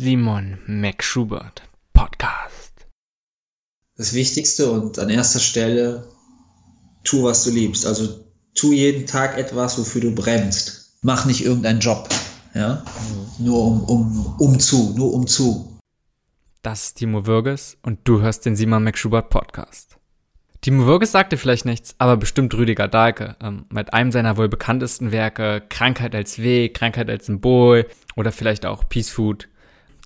Simon McSchubert Podcast. Das Wichtigste und an erster Stelle, tu, was du liebst. Also tu jeden Tag etwas, wofür du brennst. Mach nicht irgendeinen Job. Ja? Mhm. Nur um, um, um zu, nur um zu. Das ist Timo Würges und du hörst den Simon McSchubert Podcast. Timo Würges sagte vielleicht nichts, aber bestimmt Rüdiger Dahlke. Ähm, mit einem seiner wohl bekanntesten Werke, Krankheit als Weg, Krankheit als Symbol oder vielleicht auch Peace Food.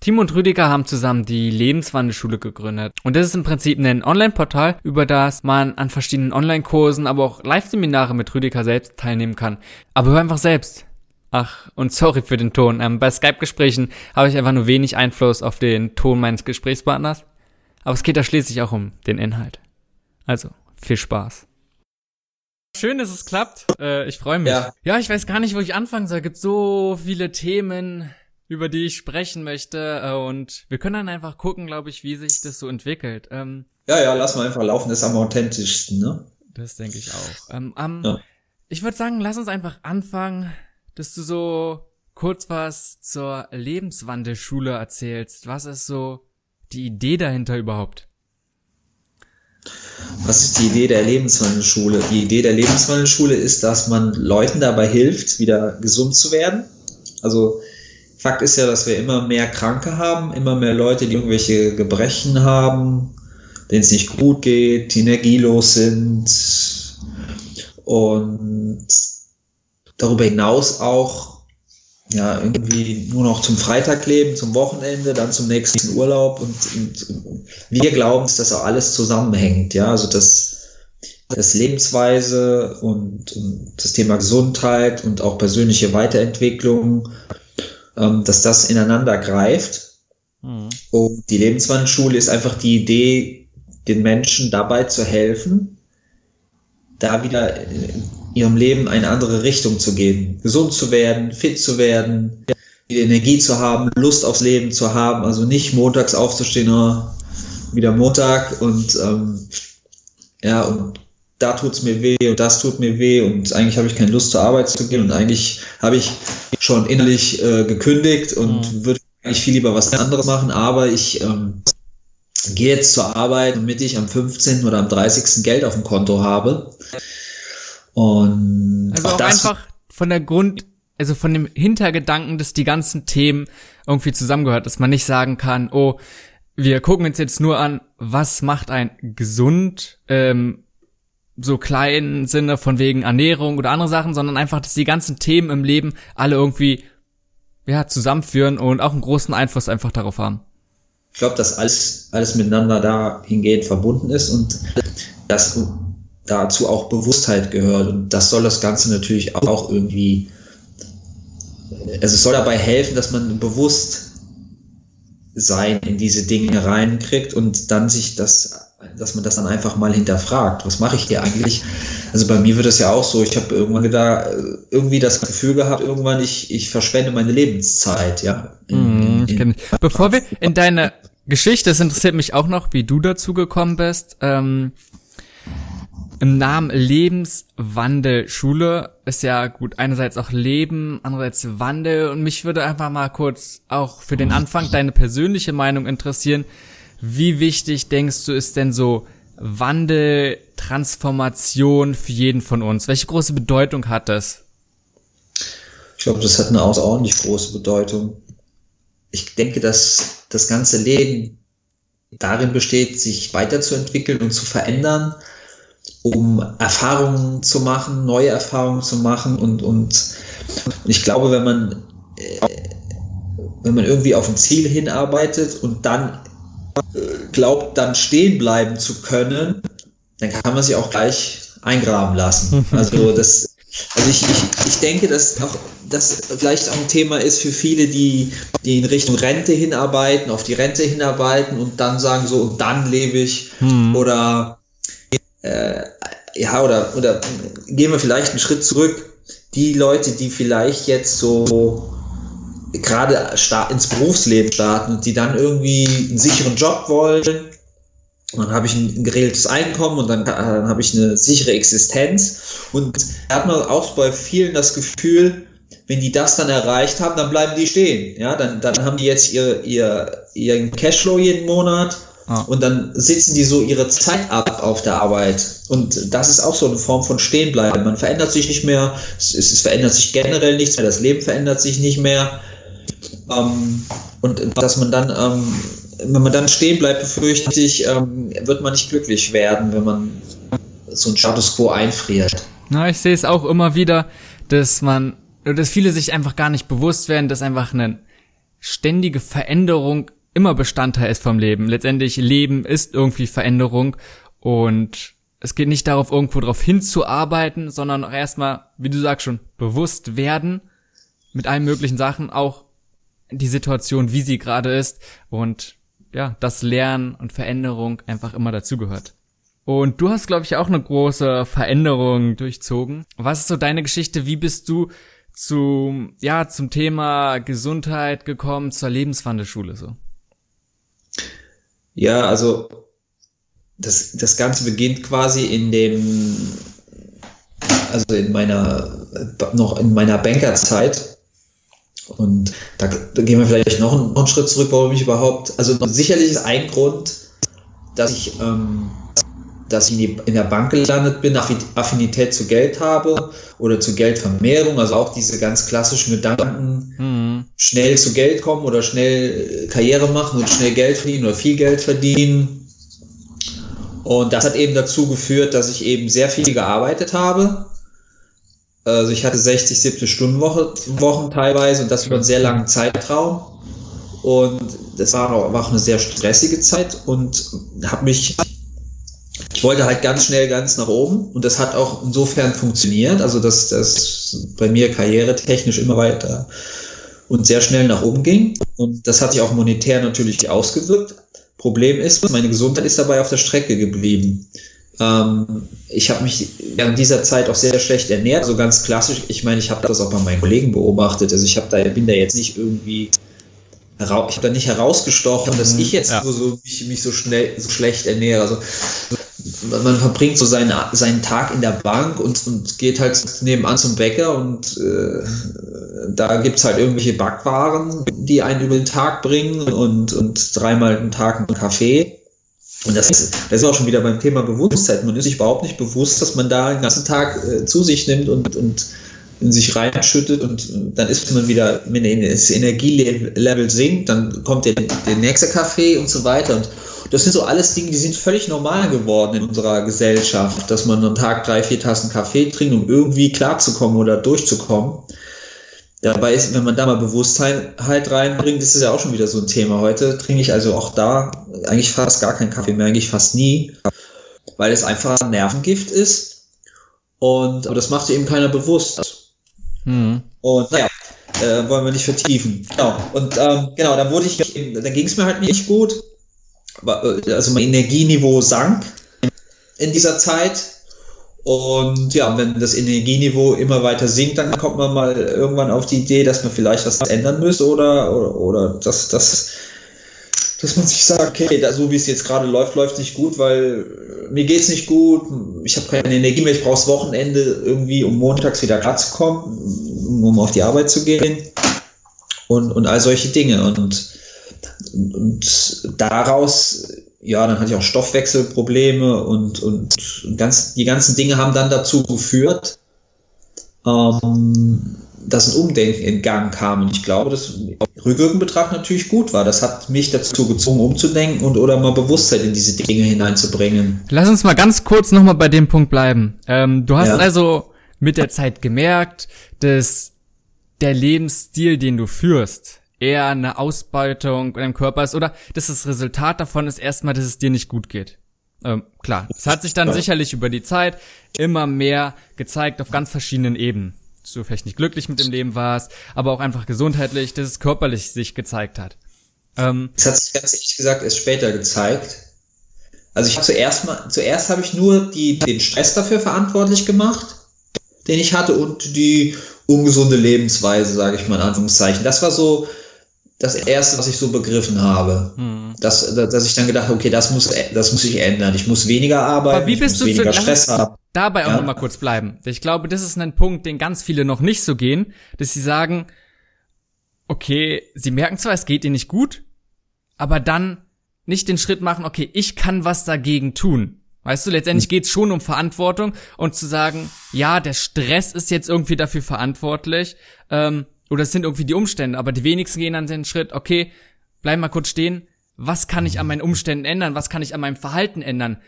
Timo und Rüdiger haben zusammen die Lebenswandelschule gegründet. Und das ist im Prinzip ein Online-Portal, über das man an verschiedenen Online-Kursen, aber auch Live-Seminare mit Rüdiger selbst teilnehmen kann. Aber hör einfach selbst. Ach, und sorry für den Ton. Ähm, bei Skype-Gesprächen habe ich einfach nur wenig Einfluss auf den Ton meines Gesprächspartners. Aber es geht da schließlich auch um den Inhalt. Also, viel Spaß. Schön, dass es klappt. Äh, ich freue mich. Ja. ja, ich weiß gar nicht, wo ich anfangen soll. Es gibt so viele Themen, über die ich sprechen möchte. Äh, und wir können dann einfach gucken, glaube ich, wie sich das so entwickelt. Ähm, ja, ja, lass mal einfach laufen. Das ist am authentischsten, ne? Das denke ich auch. Ähm, ähm, ja. Ich würde sagen, lass uns einfach anfangen, dass du so kurz was zur Lebenswandelschule erzählst. Was ist so die Idee dahinter überhaupt? Was ist die Idee der Lebenswandelschule? Die Idee der Lebenswandelschule ist, dass man Leuten dabei hilft, wieder gesund zu werden. Also Fakt ist ja, dass wir immer mehr Kranke haben, immer mehr Leute, die irgendwelche Gebrechen haben, denen es nicht gut geht, die energielos sind. Und darüber hinaus auch ja, irgendwie nur noch zum Freitag leben, zum Wochenende, dann zum nächsten Urlaub. Und, und wir glauben, dass das auch alles zusammenhängt, ja, also das, das Lebensweise und, und das Thema Gesundheit und auch persönliche Weiterentwicklung, ähm, dass das ineinander greift. Mhm. Und die Lebenswandelschule ist einfach die Idee, den Menschen dabei zu helfen, da wieder ihrem Leben eine andere Richtung zu geben, gesund zu werden, fit zu werden, wieder Energie zu haben, Lust aufs Leben zu haben, also nicht montags aufzustehen, oh, wieder Montag und ähm, ja, und da tut's mir weh und das tut mir weh und eigentlich habe ich keine Lust zur Arbeit zu gehen und eigentlich habe ich schon innerlich äh, gekündigt und mhm. würde eigentlich viel lieber was anderes machen, aber ich ähm, gehe jetzt zur Arbeit, damit ich am 15. oder am 30. Geld auf dem Konto habe. Und also auch, auch einfach von der Grund, also von dem Hintergedanken, dass die ganzen Themen irgendwie zusammengehört, dass man nicht sagen kann, oh, wir gucken uns jetzt nur an, was macht ein gesund, ähm, so kleinen Sinne von wegen Ernährung oder andere Sachen, sondern einfach, dass die ganzen Themen im Leben alle irgendwie ja zusammenführen und auch einen großen Einfluss einfach darauf haben. Ich glaube, dass alles alles miteinander dahingehend verbunden ist und dass dazu auch Bewusstheit gehört. Und das soll das Ganze natürlich auch irgendwie, also es soll dabei helfen, dass man bewusst sein in diese Dinge reinkriegt und dann sich das, dass man das dann einfach mal hinterfragt. Was mache ich hier eigentlich? Also bei mir wird es ja auch so, ich habe irgendwann da irgendwie das Gefühl gehabt, irgendwann ich, ich verschwende meine Lebenszeit, ja. In, in, in, Bevor wir in deine Geschichte, es interessiert mich auch noch, wie du dazu gekommen bist. Ähm, im Namen Lebenswandelschule ist ja gut, einerseits auch Leben, andererseits Wandel und mich würde einfach mal kurz auch für den Anfang deine persönliche Meinung interessieren. Wie wichtig denkst du ist denn so Wandel, Transformation für jeden von uns? Welche große Bedeutung hat das? Ich glaube, das hat eine außerordentlich große Bedeutung. Ich denke, dass das ganze Leben darin besteht, sich weiterzuentwickeln und zu verändern um Erfahrungen zu machen, neue Erfahrungen zu machen und, und ich glaube, wenn man, äh, wenn man irgendwie auf ein Ziel hinarbeitet und dann glaubt, dann stehen bleiben zu können, dann kann man sich auch gleich eingraben lassen. Also das, also ich, ich, ich denke, dass auch das vielleicht auch ein Thema ist für viele, die, die in Richtung Rente hinarbeiten, auf die Rente hinarbeiten und dann sagen so, und dann lebe ich hm. oder äh, ja, oder, oder gehen wir vielleicht einen Schritt zurück. Die Leute, die vielleicht jetzt so gerade ins Berufsleben starten und die dann irgendwie einen sicheren Job wollen, und dann habe ich ein geregeltes Einkommen und dann, dann habe ich eine sichere Existenz. Und da hat man auch bei vielen das Gefühl, wenn die das dann erreicht haben, dann bleiben die stehen. Ja, dann, dann haben die jetzt ihr, ihr, ihren Cashflow jeden Monat ah. und dann sitzen die so ihre Zeit ab auf der Arbeit. Und das ist auch so eine Form von Stehenbleiben. Man verändert sich nicht mehr, es, es verändert sich generell nichts mehr, das Leben verändert sich nicht mehr. Ähm, und dass man dann, ähm, wenn man dann stehen bleibt, befürchte ich, ähm, wird man nicht glücklich werden, wenn man so ein Status quo einfriert. Na, ich sehe es auch immer wieder, dass man dass viele sich einfach gar nicht bewusst werden, dass einfach eine ständige Veränderung immer Bestandteil ist vom Leben. Letztendlich Leben ist irgendwie Veränderung und es geht nicht darauf, irgendwo darauf hinzuarbeiten, sondern erstmal, wie du sagst schon, bewusst werden mit allen möglichen Sachen, auch die Situation, wie sie gerade ist und ja, das Lernen und Veränderung einfach immer dazugehört. Und du hast, glaube ich, auch eine große Veränderung durchzogen. Was ist so deine Geschichte? Wie bist du zum, ja, zum Thema Gesundheit gekommen, zur Lebenswandelschule so? Ja, also das, das Ganze beginnt quasi in dem, also in meiner, noch in meiner Bankerzeit. Und da, da gehen wir vielleicht noch einen, noch einen Schritt zurück, warum ich überhaupt, also sicherlich ist ein Grund, dass ich ähm, dass ich in, der Bank gelandet bin, Affinität zu Geld habe oder zu Geldvermehrung, also auch diese ganz klassischen Gedanken, mhm. schnell zu Geld kommen oder schnell Karriere machen und schnell Geld verdienen oder viel Geld verdienen. Und das hat eben dazu geführt, dass ich eben sehr viel gearbeitet habe. Also ich hatte 60, 70 Stunden Woche, Wochen teilweise und das über einen sehr langen Zeitraum. Und das war auch, war auch eine sehr stressige Zeit und habe mich ich wollte halt ganz schnell ganz nach oben und das hat auch insofern funktioniert, also dass das bei mir karrieretechnisch immer weiter und sehr schnell nach oben ging und das hat sich auch monetär natürlich ausgewirkt. Problem ist, meine Gesundheit ist dabei auf der Strecke geblieben. Ähm, ich habe mich während dieser Zeit auch sehr schlecht ernährt, also ganz klassisch. Ich meine, ich habe das auch bei meinen Kollegen beobachtet. Also ich habe da bin da jetzt nicht irgendwie ich habe da nicht herausgestochen, dass mhm, ich jetzt ja. so, so mich, mich, so schnell so schlecht ernähre. Also man verbringt so seine, seinen Tag in der Bank und, und geht halt nebenan zum Bäcker und äh, da gibt's halt irgendwelche Backwaren, die einen über den Tag bringen und, und dreimal am Tag einen Kaffee. Und das ist, das ist auch schon wieder beim Thema Bewusstheit. Man ist sich überhaupt nicht bewusst, dass man da den ganzen Tag äh, zu sich nimmt und, und in sich reinschüttet und dann ist man wieder, wenn das Energielevel sinkt, dann kommt der, der nächste Kaffee und so weiter. Und das sind so alles Dinge, die sind völlig normal geworden in unserer Gesellschaft, dass man am Tag drei, vier Tassen Kaffee trinkt, um irgendwie klarzukommen oder durchzukommen. Dabei ist, wenn man da mal Bewusstheit halt reinbringt, ist es ja auch schon wieder so ein Thema. Heute trinke ich also auch da eigentlich fast gar keinen Kaffee mehr, eigentlich fast nie, weil es einfach ein Nervengift ist. Und aber das macht eben keiner bewusst. Mhm. Und naja, äh, wollen wir nicht vertiefen. Genau. Und ähm, genau, dann wurde ich, dann ging es mir halt nicht gut. Äh, also mein Energieniveau sank in dieser Zeit. Und ja, wenn das Energieniveau immer weiter sinkt, dann kommt man mal irgendwann auf die Idee, dass man vielleicht was ändern müsste oder, oder, oder dass, dass, dass man sich sagt, okay, da, so wie es jetzt gerade läuft, läuft nicht gut, weil mir geht es nicht gut, ich habe keine Energie mehr, ich brauche das Wochenende irgendwie, um montags wieder klar zu kommen, um auf die Arbeit zu gehen und, und all solche Dinge. Und, und daraus, ja, dann hatte ich auch Stoffwechselprobleme und, und ganz, die ganzen Dinge haben dann dazu geführt, ähm, dass ein Umdenken in Gang kam. Und ich glaube, dass rückwirkend betrachtet natürlich gut war. Das hat mich dazu gezwungen, umzudenken und oder mal Bewusstheit in diese Dinge hineinzubringen. Lass uns mal ganz kurz nochmal bei dem Punkt bleiben. Ähm, du hast ja. also mit der Zeit gemerkt, dass der Lebensstil, den du führst, eher eine Ausbeutung in deinem Körper ist oder dass das Resultat davon ist erstmal, dass es dir nicht gut geht. Ähm, klar, es hat sich dann ja. sicherlich über die Zeit immer mehr gezeigt auf ganz verschiedenen Ebenen dass du vielleicht nicht glücklich mit dem Leben warst, aber auch einfach gesundheitlich, dass es körperlich sich gezeigt hat. Ähm, das hat sich ganz ehrlich gesagt erst später gezeigt. Also ich habe zuerst mal, zuerst habe ich nur die, den Stress dafür verantwortlich gemacht, den ich hatte und die ungesunde Lebensweise, sage ich mal in Anführungszeichen. Das war so das erste, was ich so begriffen habe. Hm. Dass, dass ich dann gedacht habe, okay, das muss, das muss ich ändern. Ich muss weniger arbeiten, Aber wie bist ich muss du weniger zu, Stress haben. dabei auch Ja. noch mal kurz bleiben. Ich glaube, das ist ein Punkt, den ganz viele noch nicht so gehen, dass sie sagen, okay, sie merken zwar, es geht ihnen nicht gut, aber dann nicht den Schritt machen, okay, ich kann was dagegen tun. Weißt du, letztendlich geht's schon um Verantwortung und zu sagen, ja, der Stress ist jetzt irgendwie dafür verantwortlich, ähm, oder es sind irgendwie die Umstände, aber die wenigsten gehen dann den Schritt, okay, bleib mal kurz stehen, was kann ich an meinen Umständen ändern, was kann ich an meinem Verhalten ändern?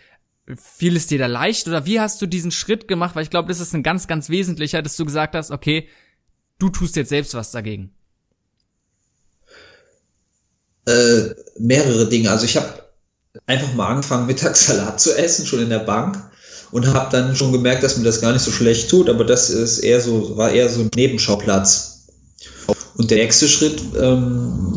Fiel es dir da leicht oder wie hast du diesen Schritt gemacht? Weil ich glaube, das ist ein ganz, ganz wesentlicher, dass du gesagt hast, okay, du tust jetzt selbst was dagegen. Äh, mehrere Dinge. Also ich habe einfach mal angefangen, Mittagssalat zu essen, schon in der Bank. Und habe dann schon gemerkt, dass mir das gar nicht so schlecht tut, aber das ist eher so, war eher so ein Nebenschauplatz. Und der nächste Schritt ähm,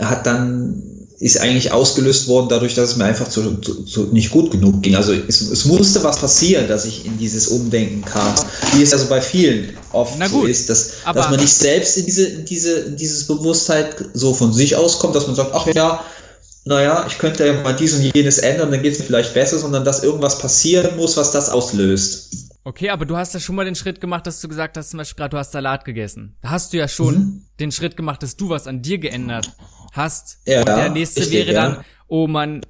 hat dann ist eigentlich ausgelöst worden dadurch, dass es mir einfach zu, zu, zu nicht gut genug ging. Also es, es musste was passieren, dass ich in dieses Umdenken kam, wie es also bei vielen oft Na so gut, ist, dass, dass man nicht selbst in diese, in diese, in dieses Bewusstheit so von sich auskommt, dass man sagt, ach ja, naja, ich könnte ja mal dies und jenes ändern, dann geht es mir vielleicht besser, sondern dass irgendwas passieren muss, was das auslöst. Okay, aber du hast ja schon mal den Schritt gemacht, dass du gesagt hast, zum Beispiel gerade, du hast Salat gegessen. Da hast du ja schon Mhm. den Schritt gemacht, dass du was an dir geändert hast. Ja, und der nächste richtig, wäre ja. dann, oh, man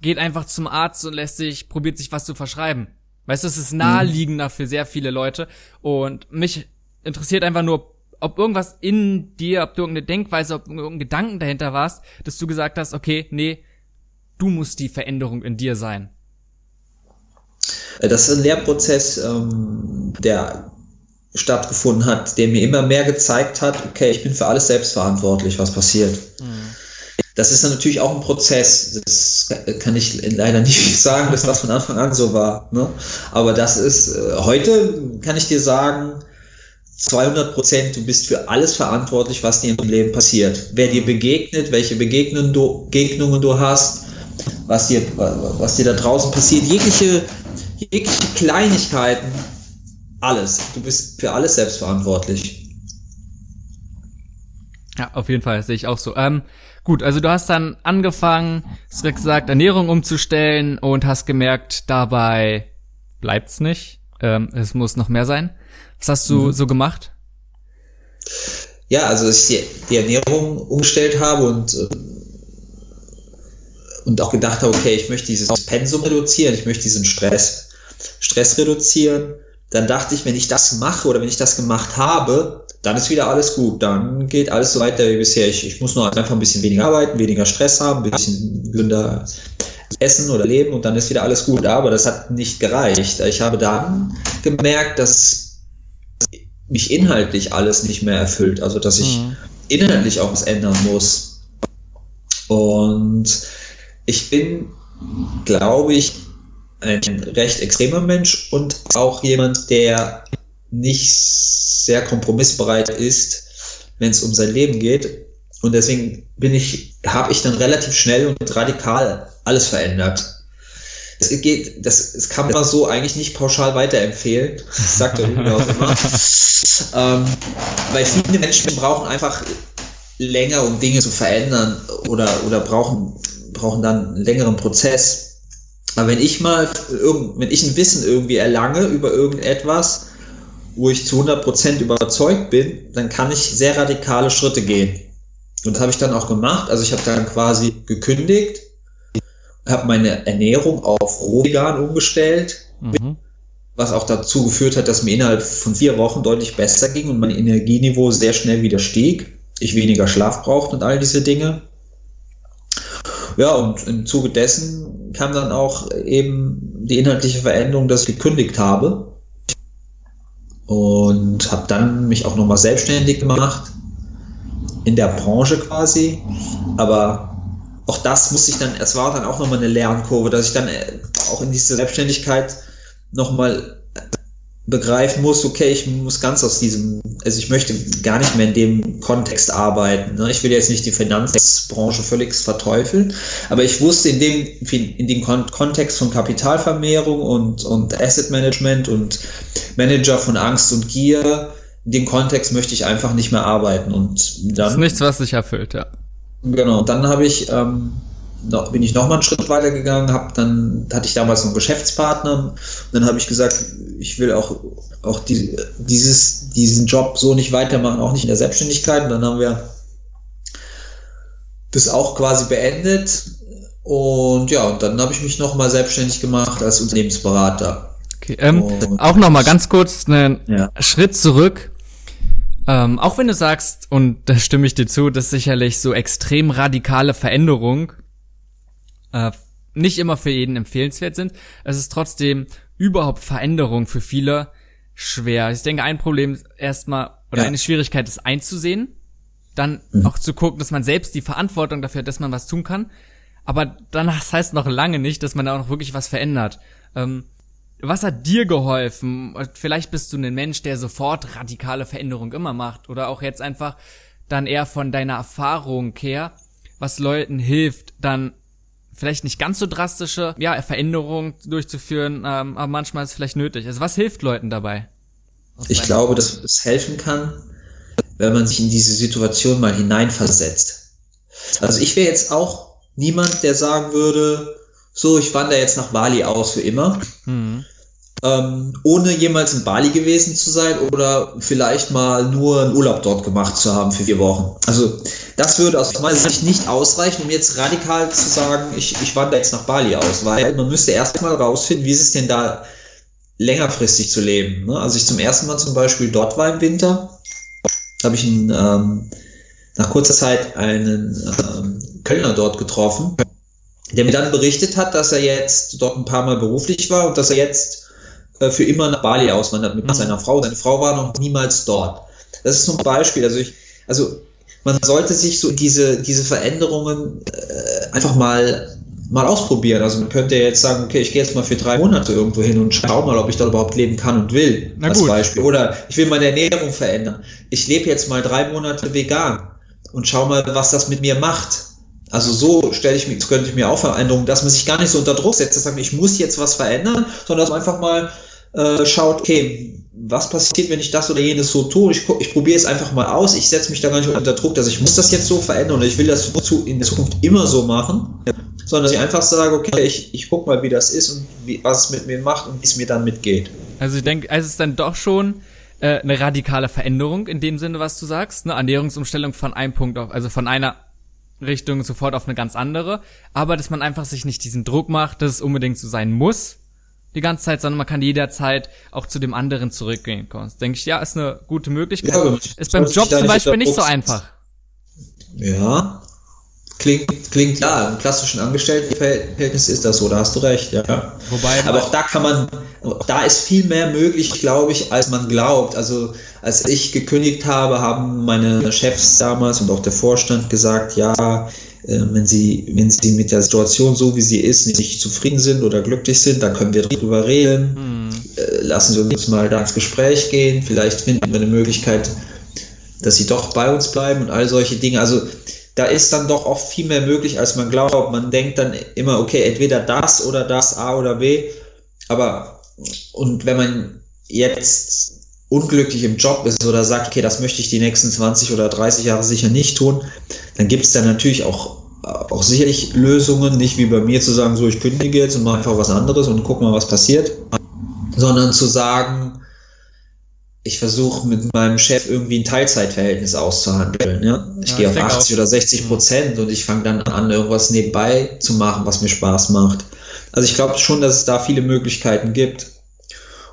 geht einfach zum Arzt und lässt sich, probiert sich was zu verschreiben. Weißt du, es ist naheliegender für sehr viele Leute. Und mich interessiert einfach nur, ob irgendwas in dir, ob du irgendeine Denkweise, ob irgendein Gedanken dahinter warst, dass du gesagt hast, okay, nee, du musst die Veränderung in dir sein. Das ist ein Lehrprozess, ähm, der stattgefunden hat, der mir immer mehr gezeigt hat, okay, ich bin für alles selbst verantwortlich, was passiert. Das ist natürlich auch ein Prozess. Das kann ich leider nicht sagen, dass das von Anfang an so war. Ne? Aber das ist, äh, heute kann ich dir sagen, 200 Prozent, du bist für alles verantwortlich, was dir im Leben passiert. Wer dir begegnet, welche Begegnungen du, Begegnungen du hast, was dir, was dir da draußen passiert, jegliche, jegliche Kleinigkeiten, alles. Du bist für alles selbst verantwortlich. Ja, auf jeden Fall, sehe ich auch so. Ähm, gut, also du hast dann angefangen, hast direkt gesagt, Ernährung umzustellen und hast gemerkt, dabei bleibt's nicht. Ähm, es muss noch mehr sein. Was hast du so gemacht? Ja, also dass ich die, die Ernährung umgestellt habe und, äh, und auch gedacht habe, okay, ich möchte dieses Pensum reduzieren, ich möchte diesen Stress, Stress reduzieren. Dann dachte ich, wenn ich das mache oder wenn ich das gemacht habe, dann ist wieder alles gut. Dann geht alles so weiter wie bisher. Ich, ich muss nur einfach ein bisschen weniger arbeiten, weniger Stress haben, ein bisschen gesünder essen oder leben und dann ist wieder alles gut. Aber das hat nicht gereicht. Ich habe dann gemerkt, dass mich inhaltlich alles nicht mehr erfüllt. Also dass ich Mhm. inhaltlich auch was ändern muss. Und ich bin, glaube ich, ein recht extremer Mensch und auch jemand, der nicht sehr kompromissbereit ist, wenn es um sein Leben geht. Und deswegen bin ich, habe ich dann relativ schnell und radikal alles verändert. Es geht, das, das kann man so eigentlich nicht pauschal weiterempfehlen. Das sagt der Rüdiger auch immer. ähm, weil viele Menschen brauchen einfach länger, um Dinge zu verändern oder, oder brauchen, brauchen dann einen längeren Prozess. Aber wenn ich mal, wenn ich ein Wissen irgendwie erlange über irgendetwas, wo ich zu 100% überzeugt bin, dann kann ich sehr radikale Schritte gehen. Und das habe ich dann auch gemacht. Also ich habe dann quasi gekündigt, habe meine Ernährung auf rohvegan umgestellt, Mhm. was auch dazu geführt hat, dass mir innerhalb von vier Wochen deutlich besser ging und mein Energieniveau sehr schnell wieder stieg. Ich weniger Schlaf brauchte und all diese Dinge. Ja, und im Zuge dessen kam dann auch eben die inhaltliche Veränderung, dass ich gekündigt habe. Und habe dann mich auch nochmal selbstständig gemacht. In der Branche quasi, aber auch das musste ich dann, es war dann auch nochmal eine Lernkurve, dass ich dann äh, auch in diese Selbstständigkeit nochmal begreifen muss, okay, ich muss ganz aus diesem, also ich möchte gar nicht mehr in dem Kontext arbeiten. Ne? Ich will jetzt nicht die Finanzbranche völlig verteufeln, aber ich wusste in dem, in dem Kon Kontext von Kapitalvermehrung und, und Asset Management und Manager von Angst und Gier, in dem Kontext möchte ich einfach nicht mehr arbeiten. Und Das ist dann nichts, was sich erfüllt, ja. Genau, dann habe ich ähm, noch, bin ich noch mal einen Schritt weiter gegangen, hab dann hatte ich damals noch einen Geschäftspartner und dann habe ich gesagt, ich will auch auch die, dieses diesen Job so nicht weitermachen, auch nicht in der Selbstständigkeit. Und dann haben wir das auch quasi beendet und ja, und dann habe ich mich noch mal selbstständig gemacht als Unternehmensberater. Okay, ähm, auch noch mal ganz kurz einen ja. Schritt zurück. Ähm, auch wenn du sagst, und da stimme ich dir zu, dass sicherlich so extrem radikale Veränderung äh, nicht immer für jeden empfehlenswert sind, es ist trotzdem überhaupt Veränderung für viele schwer. Ich denke, ein Problem erstmal, oder ja. eine Schwierigkeit ist einzusehen, dann mhm. auch zu gucken, dass man selbst die Verantwortung dafür hat, dass man was tun kann. Aber dann das heißt noch lange nicht, dass man da auch noch wirklich was verändert. Ähm, was hat dir geholfen? Vielleicht bist du ein Mensch, der sofort radikale Veränderung immer macht oder auch jetzt einfach dann eher von deiner Erfahrung her, was Leuten hilft, dann vielleicht nicht ganz so drastische ja, Veränderungen durchzuführen, ähm, aber manchmal ist es vielleicht nötig. Also was hilft Leuten dabei? Ich glaube, dass es helfen kann, wenn man sich in diese Situation mal hineinversetzt. Also ich wäre jetzt auch niemand, der sagen würde, so, ich wandere jetzt nach Bali aus für immer. Mhm. Ähm, ohne jemals in Bali gewesen zu sein oder vielleicht mal nur einen Urlaub dort gemacht zu haben für vier Wochen. Also das würde aus meiner Sicht nicht ausreichen, um jetzt radikal zu sagen, ich, ich wandere jetzt nach Bali aus, weil man müsste erstmal rausfinden, wie ist es denn da längerfristig zu leben. Ne? Also ich zum ersten Mal zum Beispiel dort war im Winter, habe ich einen, ähm, nach kurzer Zeit einen ähm, Kölner dort getroffen, der mir dann berichtet hat, dass er jetzt dort ein paar Mal beruflich war und dass er jetzt für immer nach Bali auswandert mit mhm. seiner Frau. Seine Frau war noch niemals dort. Das ist so ein Beispiel. Also ich, also man sollte sich so diese, diese Veränderungen äh, einfach mal, mal ausprobieren. Also man könnte jetzt sagen, okay, ich gehe jetzt mal für drei Monate irgendwo hin und schau mal, ob ich dort überhaupt leben kann und will. Na als gut. Beispiel. Oder ich will meine Ernährung verändern. Ich lebe jetzt mal drei Monate vegan und schau mal, was das mit mir macht. Also so stelle ich mir, könnte ich mir auch Veränderungen, dass man sich gar nicht so unter Druck setzt, dass man ich muss jetzt was verändern, sondern dass man einfach mal äh, schaut, okay, was passiert, wenn ich das oder jenes so tue? Ich, ich probiere es einfach mal aus. Ich setze mich da gar nicht unter Druck, dass ich muss das jetzt so verändern oder ich will das in der Zukunft immer so machen, sondern dass ich einfach sage, okay, ich, ich gucke mal, wie das ist und wie, was es mit mir macht und wie es mir dann mitgeht. Also ich denke, es ist dann doch schon äh, eine radikale Veränderung in dem Sinne, was du sagst, eine Ernährungsumstellung von einem Punkt auf, also von einer Richtung sofort auf eine ganz andere, aber dass man einfach sich nicht diesen Druck macht, dass es unbedingt so sein muss, die ganze Zeit, sondern man kann jederzeit auch zu dem anderen zurückgehen. Denke ich, ja, ist eine gute Möglichkeit. Ja, ist beim Job zum Beispiel nicht so einfach. Ja, klingt, klingt ja, im klassischen Angestelltenverhältnis ist das so, da hast du recht, ja. Wobei, aber auch da kann man, da ist viel mehr möglich, glaube ich, als man glaubt. Also als ich gekündigt habe, haben meine Chefs damals und auch der Vorstand gesagt, ja, äh, wenn sie, wenn sie mit der Situation so wie sie ist nicht zufrieden sind oder glücklich sind, dann können wir darüber reden. Mhm. Lassen Sie uns mal da ins Gespräch gehen. Vielleicht finden wir eine Möglichkeit, dass sie doch bei uns bleiben und all solche Dinge. Also da ist dann doch oft viel mehr möglich, als man glaubt. Man denkt dann immer, okay, entweder das oder das, A oder B. Aber, und wenn man jetzt unglücklich im Job ist oder sagt, okay, das möchte ich die nächsten 20 oder 30 Jahre sicher nicht tun, dann gibt es da natürlich auch, auch sicherlich Lösungen, nicht wie bei mir zu sagen, so ich kündige jetzt und mache einfach was anderes und guck mal, was passiert, sondern zu sagen, ich versuche mit meinem Chef irgendwie ein Teilzeitverhältnis auszuhandeln. Ja? Ich ja, gehe auf 80 auch. oder 60 Prozent und ich fange dann an, irgendwas nebenbei zu machen, was mir Spaß macht. Also ich glaube schon, dass es da viele Möglichkeiten gibt.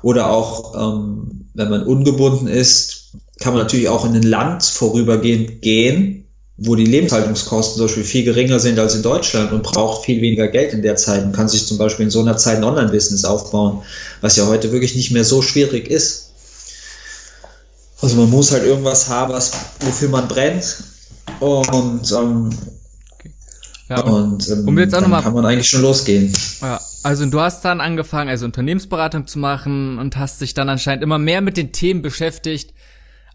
Oder auch, ähm, wenn man ungebunden ist, kann man natürlich auch in ein Land vorübergehend gehen, wo die Lebenshaltungskosten zum Beispiel viel geringer sind als in Deutschland und braucht viel weniger Geld in der Zeit und kann sich zum Beispiel in so einer Zeit ein Online-Business aufbauen, was ja heute wirklich nicht mehr so schwierig ist. Also man muss halt irgendwas haben, was, wofür man brennt und ähm, ja, und ähm, um jetzt auch dann noch mal, kann man eigentlich schon losgehen. Ja, also du hast dann angefangen, also Unternehmensberatung zu machen und hast dich dann anscheinend immer mehr mit den Themen beschäftigt,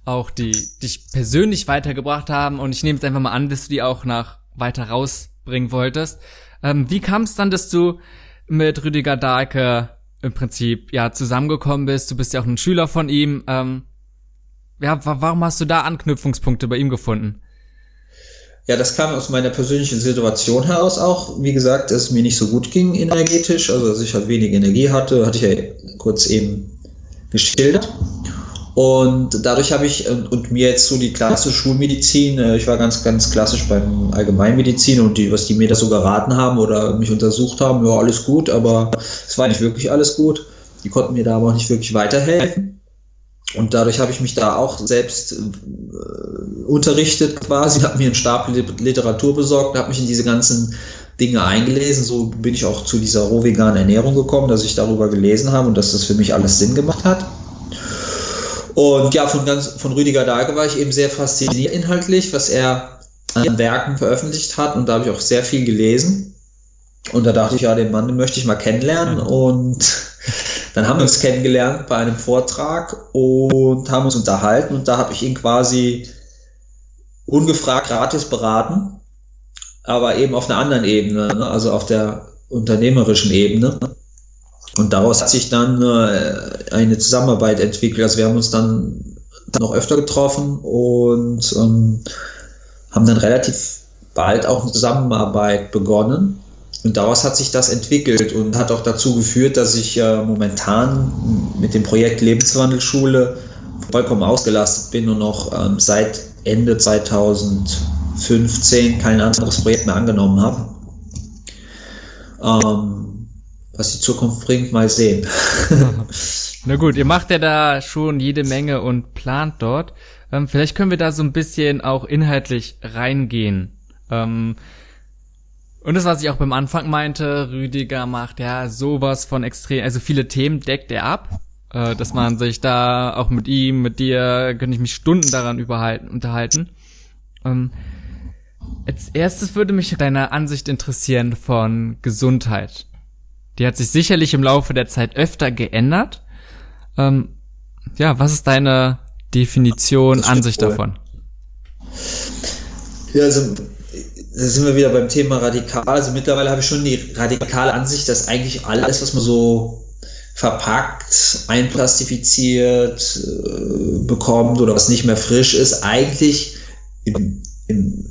auch die dich persönlich weitergebracht haben. Und ich nehme jetzt einfach mal an, dass du die auch nach weiter rausbringen wolltest. Ähm, wie kam es dann, dass du mit Rüdiger Dahlke im Prinzip ja zusammengekommen bist? Du bist ja auch ein Schüler von ihm. Ähm, ja, warum hast du da Anknüpfungspunkte bei ihm gefunden? Ja, das kam aus meiner persönlichen Situation heraus auch. Wie gesagt, es mir nicht so gut ging energetisch, also dass ich halt wenig Energie hatte, hatte ich ja kurz eben geschildert. Und dadurch habe ich und, und, mir jetzt so die klassische Schulmedizin, äh, ich war ganz, ganz klassisch beim Allgemeinmedizin und die, was die mir da so geraten haben oder mich untersucht haben, ja, alles gut, aber es war nicht wirklich alles gut. Die konnten mir da aber auch nicht wirklich weiterhelfen. Und dadurch habe ich mich da auch selbst äh, unterrichtet quasi, habe mir einen Stapel Literatur besorgt, habe mich in diese ganzen Dinge eingelesen. So bin ich auch zu dieser rohveganen Ernährung gekommen, dass ich darüber gelesen habe und dass das für mich alles Sinn gemacht hat. Und ja, von, ganz, von Rüdiger Dahlke war ich eben sehr fasziniert inhaltlich, was er an Werken veröffentlicht hat. Und da habe ich auch sehr viel gelesen. Und da dachte ich, ja, den Mann den möchte ich mal kennenlernen. Und dann haben wir uns kennengelernt bei einem Vortrag und haben uns unterhalten. Und da habe ich ihn quasi ungefragt gratis beraten, aber eben auf einer anderen Ebene, ne? also auf der unternehmerischen Ebene. Und daraus hat sich dann äh, eine Zusammenarbeit entwickelt. Also wir haben uns dann noch öfter getroffen und ähm, haben dann relativ bald auch eine Zusammenarbeit begonnen. Und daraus hat sich das entwickelt und hat auch dazu geführt, dass ich äh, momentan mit dem Projekt Lebenswandelschule vollkommen ausgelastet bin und noch ähm, seit Ende 2015 kein anderes Projekt mehr angenommen habe. Ähm, was die Zukunft bringt, mal sehen. Na gut, ihr macht ja da schon jede Menge und plant dort. Ähm, vielleicht können wir da so ein bisschen auch inhaltlich reingehen. Ähm, und das, was ich auch beim Anfang meinte, Rüdiger macht ja sowas von extrem, also viele Themen deckt er ab, äh, dass man sich da auch mit ihm, mit dir, könnte ich mich Stunden daran überhalten, unterhalten. Ähm, als erstes würde mich deine Ansicht interessieren von Gesundheit. Die hat sich sicherlich im Laufe der Zeit öfter geändert. Ähm, ja, was ist deine Definition, Ansicht davon? Ja, also da sind wir wieder beim Thema radikal. Also mittlerweile habe ich schon die radikale Ansicht, dass eigentlich alles, was man so verpackt, einplastifiziert äh, bekommt oder was nicht mehr frisch ist, eigentlich im, im,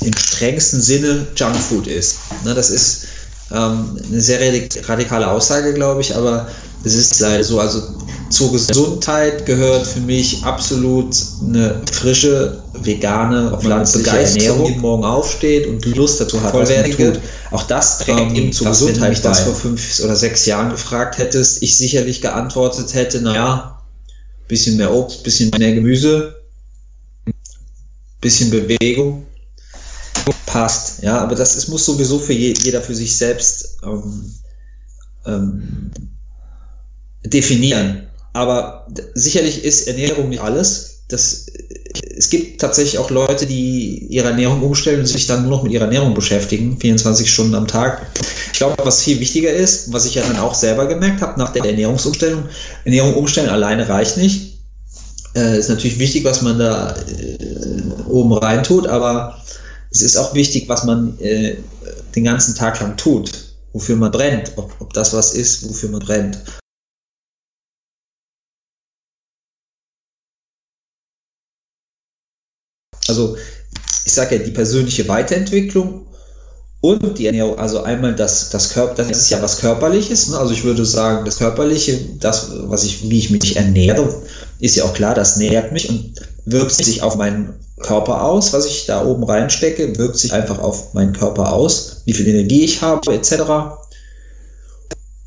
im strengsten Sinne Junkfood ist. Ne, das ist ähm, eine sehr radikale Aussage, glaube ich, aber es ist leider so. Also zur Gesundheit gehört für mich absolut eine frische, vegane, pflanzliche Ernährung, die morgen aufsteht und Lust dazu hat, vollwertige. Auch das trägt ähm, zur Gesundheit Wenn du mich das vor fünf oder sechs Jahren gefragt hättest, ich sicherlich geantwortet hätte, naja, bisschen mehr Obst, bisschen mehr Gemüse, bisschen Bewegung, passt. Ja, aber das ist, muss sowieso für je, jeder für sich selbst ähm, ähm, definieren. Aber sicherlich ist Ernährung nicht alles. Das, es gibt tatsächlich auch Leute, die ihre Ernährung umstellen und sich dann nur noch mit ihrer Ernährung beschäftigen, 24 Stunden am Tag. Ich glaube, was viel wichtiger ist, was ich ja dann auch selber gemerkt habe nach der Ernährungsumstellung, Ernährung umstellen alleine reicht nicht. Äh, ist natürlich wichtig, was man da äh, oben rein tut, aber es ist auch wichtig, was man äh, den ganzen Tag lang tut, wofür man brennt, ob, ob das was ist, wofür man brennt. Also ich sage ja, die persönliche Weiterentwicklung und die Ernährung, also einmal das, das Körper, das ist ja was Körperliches, ne? also ich würde sagen, das Körperliche, das, was ich, wie ich mich ernähre, ist ja auch klar, das nährt mich und wirkt sich auf meinen Körper aus, was ich da oben reinstecke, wirkt sich einfach auf meinen Körper aus, wie viel Energie ich habe, etc.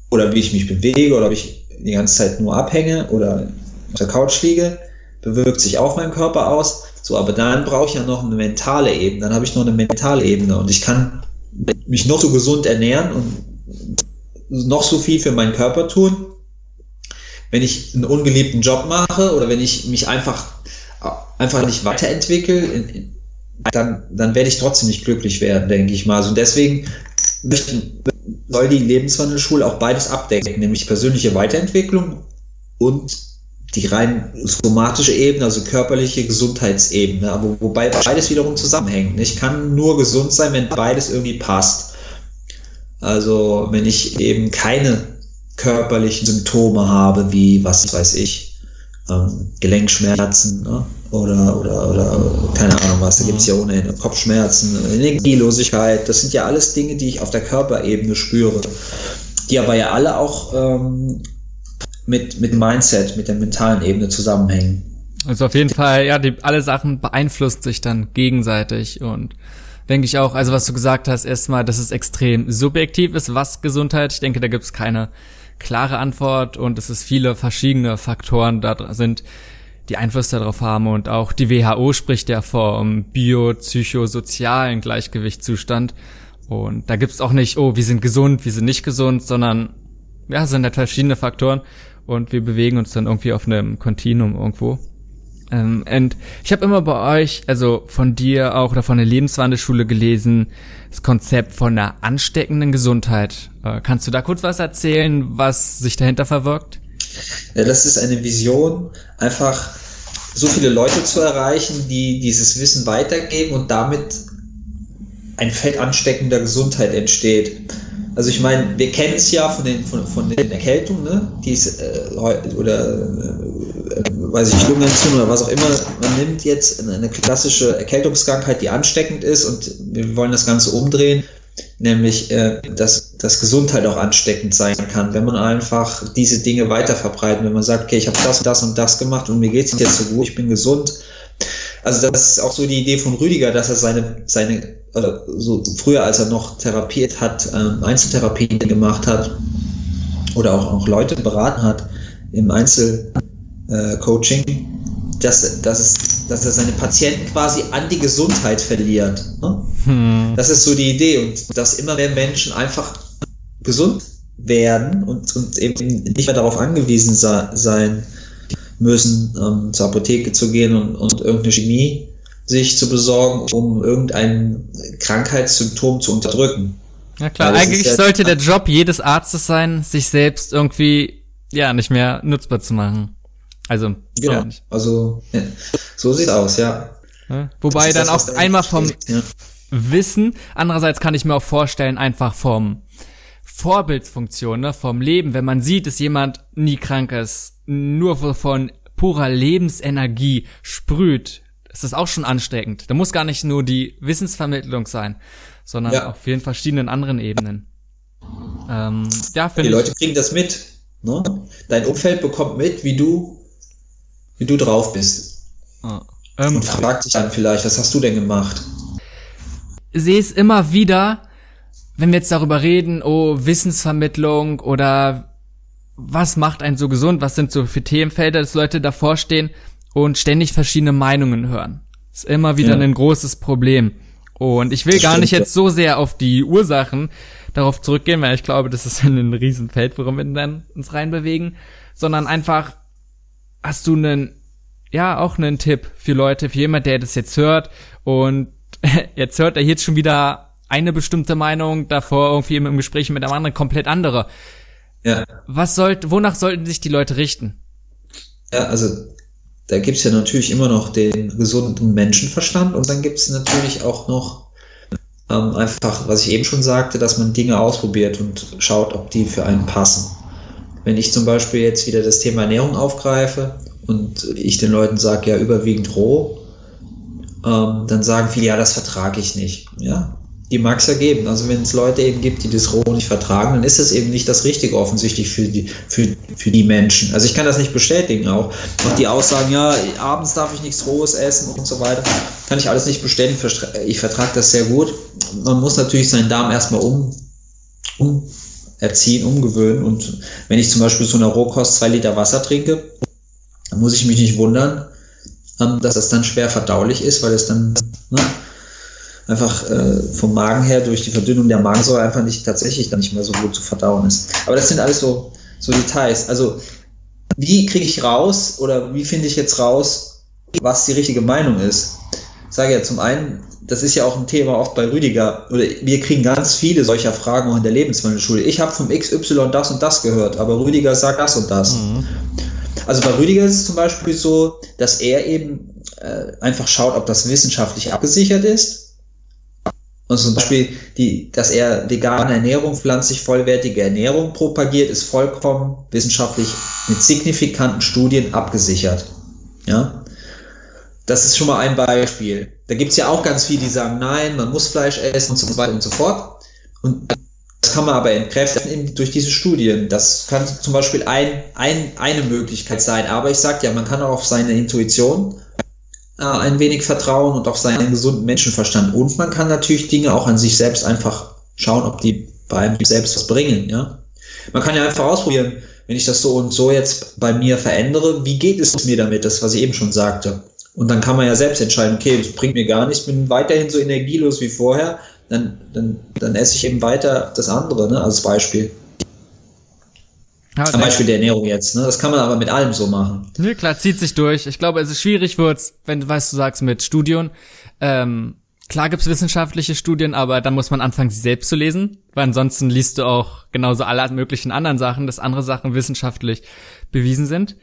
Oder wie ich mich bewege oder ob ich die ganze Zeit nur abhänge oder auf der Couch liege, bewirkt sich auf meinen Körper aus. So, aber dann brauche ich ja noch eine mentale Ebene, dann habe ich noch eine mentale Ebene und ich kann mich noch so gesund ernähren und noch so viel für meinen Körper tun. Wenn ich einen ungeliebten Job mache oder wenn ich mich einfach einfach nicht weiterentwickle, dann, dann werde ich trotzdem nicht glücklich werden, denke ich mal. Also deswegen soll die Lebenswandelschule auch beides abdecken, nämlich persönliche Weiterentwicklung und die rein somatische Ebene, also körperliche Gesundheitsebene, aber wobei beides wiederum zusammenhängt. Ich kann nur gesund sein, wenn beides irgendwie passt. Also wenn ich eben keine körperlichen Symptome habe, wie was weiß ich, ähm, Gelenkschmerzen ne? oder, oder, oder keine Ahnung was, da gibt es ja ohnehin Kopfschmerzen, Energielosigkeit, das sind ja alles Dinge, die ich auf der Körperebene spüre, die aber ja alle auch ähm, mit, mit Mindset, mit der mentalen Ebene zusammenhängen. Also auf jeden Fall, ja, die, alle Sachen beeinflussen sich dann gegenseitig und denke ich auch, also was du gesagt hast, erstmal, dass es extrem subjektiv ist, was Gesundheit. Ich denke, da gibt es keine klare Antwort und es ist viele verschiedene Faktoren da sind, die Einfluss darauf haben und auch die WHO spricht ja vom biopsychosozialen Gleichgewichtszustand und da gibt's auch nicht, oh, wir sind gesund, wir sind nicht gesund, sondern ja, sind halt verschiedene Faktoren und wir bewegen uns dann irgendwie auf einem Kontinuum irgendwo. Ähm, und ich habe immer bei euch, also von dir auch oder von der Lebenswandelschule gelesen, das Konzept von einer ansteckenden Gesundheit. Äh, kannst du da kurz was erzählen, was sich dahinter verwirkt? Ja, das ist eine Vision, einfach so viele Leute zu erreichen, die dieses Wissen weitergeben und damit ein Feld ansteckender Gesundheit entsteht. Also ich meine, wir kennen es ja von den, von, von den Erkältungen, ne? die ist, äh, oder äh, weiß ich, Lungenentzündung oder was auch immer man nimmt jetzt eine klassische Erkältungskrankheit, die ansteckend ist und wir wollen das Ganze umdrehen, nämlich äh, dass, dass Gesundheit auch ansteckend sein kann, wenn man einfach diese Dinge weiter verbreiten, wenn man sagt, okay, ich habe das und das und das gemacht und mir geht es jetzt so gut, ich bin gesund, also das ist auch so die Idee von Rüdiger, dass er seine, seine oder so früher, als er noch therapiert hat, ähm, Einzeltherapien gemacht hat oder auch, auch Leute beraten hat im Einzelcoaching, äh, dass, dass, es, dass er seine Patienten quasi an die Gesundheit verliert. Ne? Hm. Das ist so die Idee und dass immer mehr Menschen einfach gesund werden und, und eben nicht mehr darauf angewiesen sein müssen, ähm, zur Apotheke zu gehen und, und irgendeine Chemie sich zu besorgen, um irgendein Krankheitssymptom zu unterdrücken. Ja klar, eigentlich ja sollte der Job jedes Arztes sein, sich selbst irgendwie ja nicht mehr nutzbar zu machen. Also genau, ja, also ja, so sieht's aus, ja. ja wobei dann auch einmal vom Wissen, andererseits kann ich mir auch vorstellen, einfach vom Vorbildfunktion, ne, vom Leben, wenn man sieht, dass jemand nie krank ist, nur von purer Lebensenergie sprüht, ist das auch schon ansteckend. Da muss gar nicht nur die Wissensvermittlung sein, sondern ja. auf vielen verschiedenen anderen Ebenen. Ähm, ja, die Leute kriegen das mit. Ne? Dein Umfeld bekommt mit, wie du, wie du drauf bist. Ah, ähm, Und fragt sich dann vielleicht, was hast du denn gemacht? Sehe es immer wieder, wenn wir jetzt darüber reden, oh, Wissensvermittlung oder was macht einen so gesund, was sind so für Themenfelder, dass Leute davor stehen und ständig verschiedene Meinungen hören. Das ist immer wieder ja. ein großes Problem. Und ich will das gar stimmt, nicht jetzt so sehr auf die Ursachen darauf zurückgehen, weil ich glaube, das ist ein Riesenfeld, worum wir dann uns reinbewegen, sondern einfach hast du einen, ja, auch einen Tipp für Leute, für jemand, der das jetzt hört und jetzt hört er jetzt schon wieder eine bestimmte Meinung, davor irgendwie im Gespräch mit einem anderen komplett andere. Ja. Was sollt, wonach sollten sich die Leute richten? Ja, also da gibt's ja natürlich immer noch den gesunden Menschenverstand und dann gibt's natürlich auch noch ähm, einfach, was ich eben schon sagte, dass man Dinge ausprobiert und schaut, ob die für einen passen. Wenn ich zum Beispiel jetzt wieder das Thema Ernährung aufgreife und ich den Leuten sage, ja, überwiegend roh, ähm, dann sagen viele, ja, das vertrage ich nicht. Ja, die mag es ja geben. Also wenn es Leute eben gibt, die das Roh nicht vertragen, dann ist das eben nicht das Richtige offensichtlich für die, für, für die Menschen. Also ich kann das nicht bestätigen auch. Und die Aussagen, ja, abends darf ich nichts Rohes essen und so weiter, kann ich alles nicht bestätigen. Ich vertrage das sehr gut. Man muss natürlich seinen Darm erstmal um, um erziehen, umgewöhnen. Und wenn ich zum Beispiel so einer Rohkost zwei Liter Wasser trinke, dann muss ich mich nicht wundern, ähm, dass das dann schwer verdaulich ist, weil es dann ne, einfach äh, vom Magen her durch die Verdünnung der Magensäure einfach nicht tatsächlich dann nicht mehr so gut zu verdauen ist. Aber das sind alles so, so Details. Also wie kriege ich raus oder wie finde ich jetzt raus, was die richtige Meinung ist? Ich sage ja zum einen, das ist ja auch ein Thema oft bei Rüdiger, oder wir kriegen ganz viele solcher Fragen auch in der Lebenswandelschule. Ich habe vom XY das und das gehört, aber Rüdiger sagt das und das. Mhm. Also bei Rüdiger ist es zum Beispiel so, dass er eben äh, einfach schaut, ob das wissenschaftlich abgesichert ist Und zum Beispiel, die, dass er vegane Ernährung, pflanzlich vollwertige Ernährung propagiert, ist vollkommen wissenschaftlich mit signifikanten Studien abgesichert. Ja, das ist schon mal ein Beispiel. Da gibt es ja auch ganz viele, die sagen, nein, man muss Fleisch essen und so weiter und so fort. Und das kann man aber entkräften durch diese Studien. Das kann zum Beispiel ein, ein, eine Möglichkeit sein. Aber ich sage ja, man kann auch auf seine Intuition äh, ein wenig vertrauen und auf seinen gesunden Menschenverstand. Und man kann natürlich Dinge auch an sich selbst einfach schauen, ob die bei einem selbst was bringen. Ja? Man kann ja einfach ausprobieren, wenn ich das so und so jetzt bei mir verändere, wie geht es mir damit, das, was ich eben schon sagte. Und dann kann man ja selbst entscheiden, okay, das bringt mir gar nichts, bin weiterhin so energielos wie vorher, dann, dann, dann esse ich eben weiter das andere, ne, als Beispiel. Ja, Am Beispiel der Ernährung jetzt, ne? Das kann man aber mit allem so machen. Ne, klar, zieht sich durch. Ich glaube, es ist schwierig wird's, wenn du weißt, du sagst mit Studien. Ähm, klar gibt's wissenschaftliche Studien, aber dann muss man anfangen, sie selbst zu lesen, weil ansonsten liest du auch genauso alle möglichen anderen Sachen, dass andere Sachen wissenschaftlich bewiesen sind.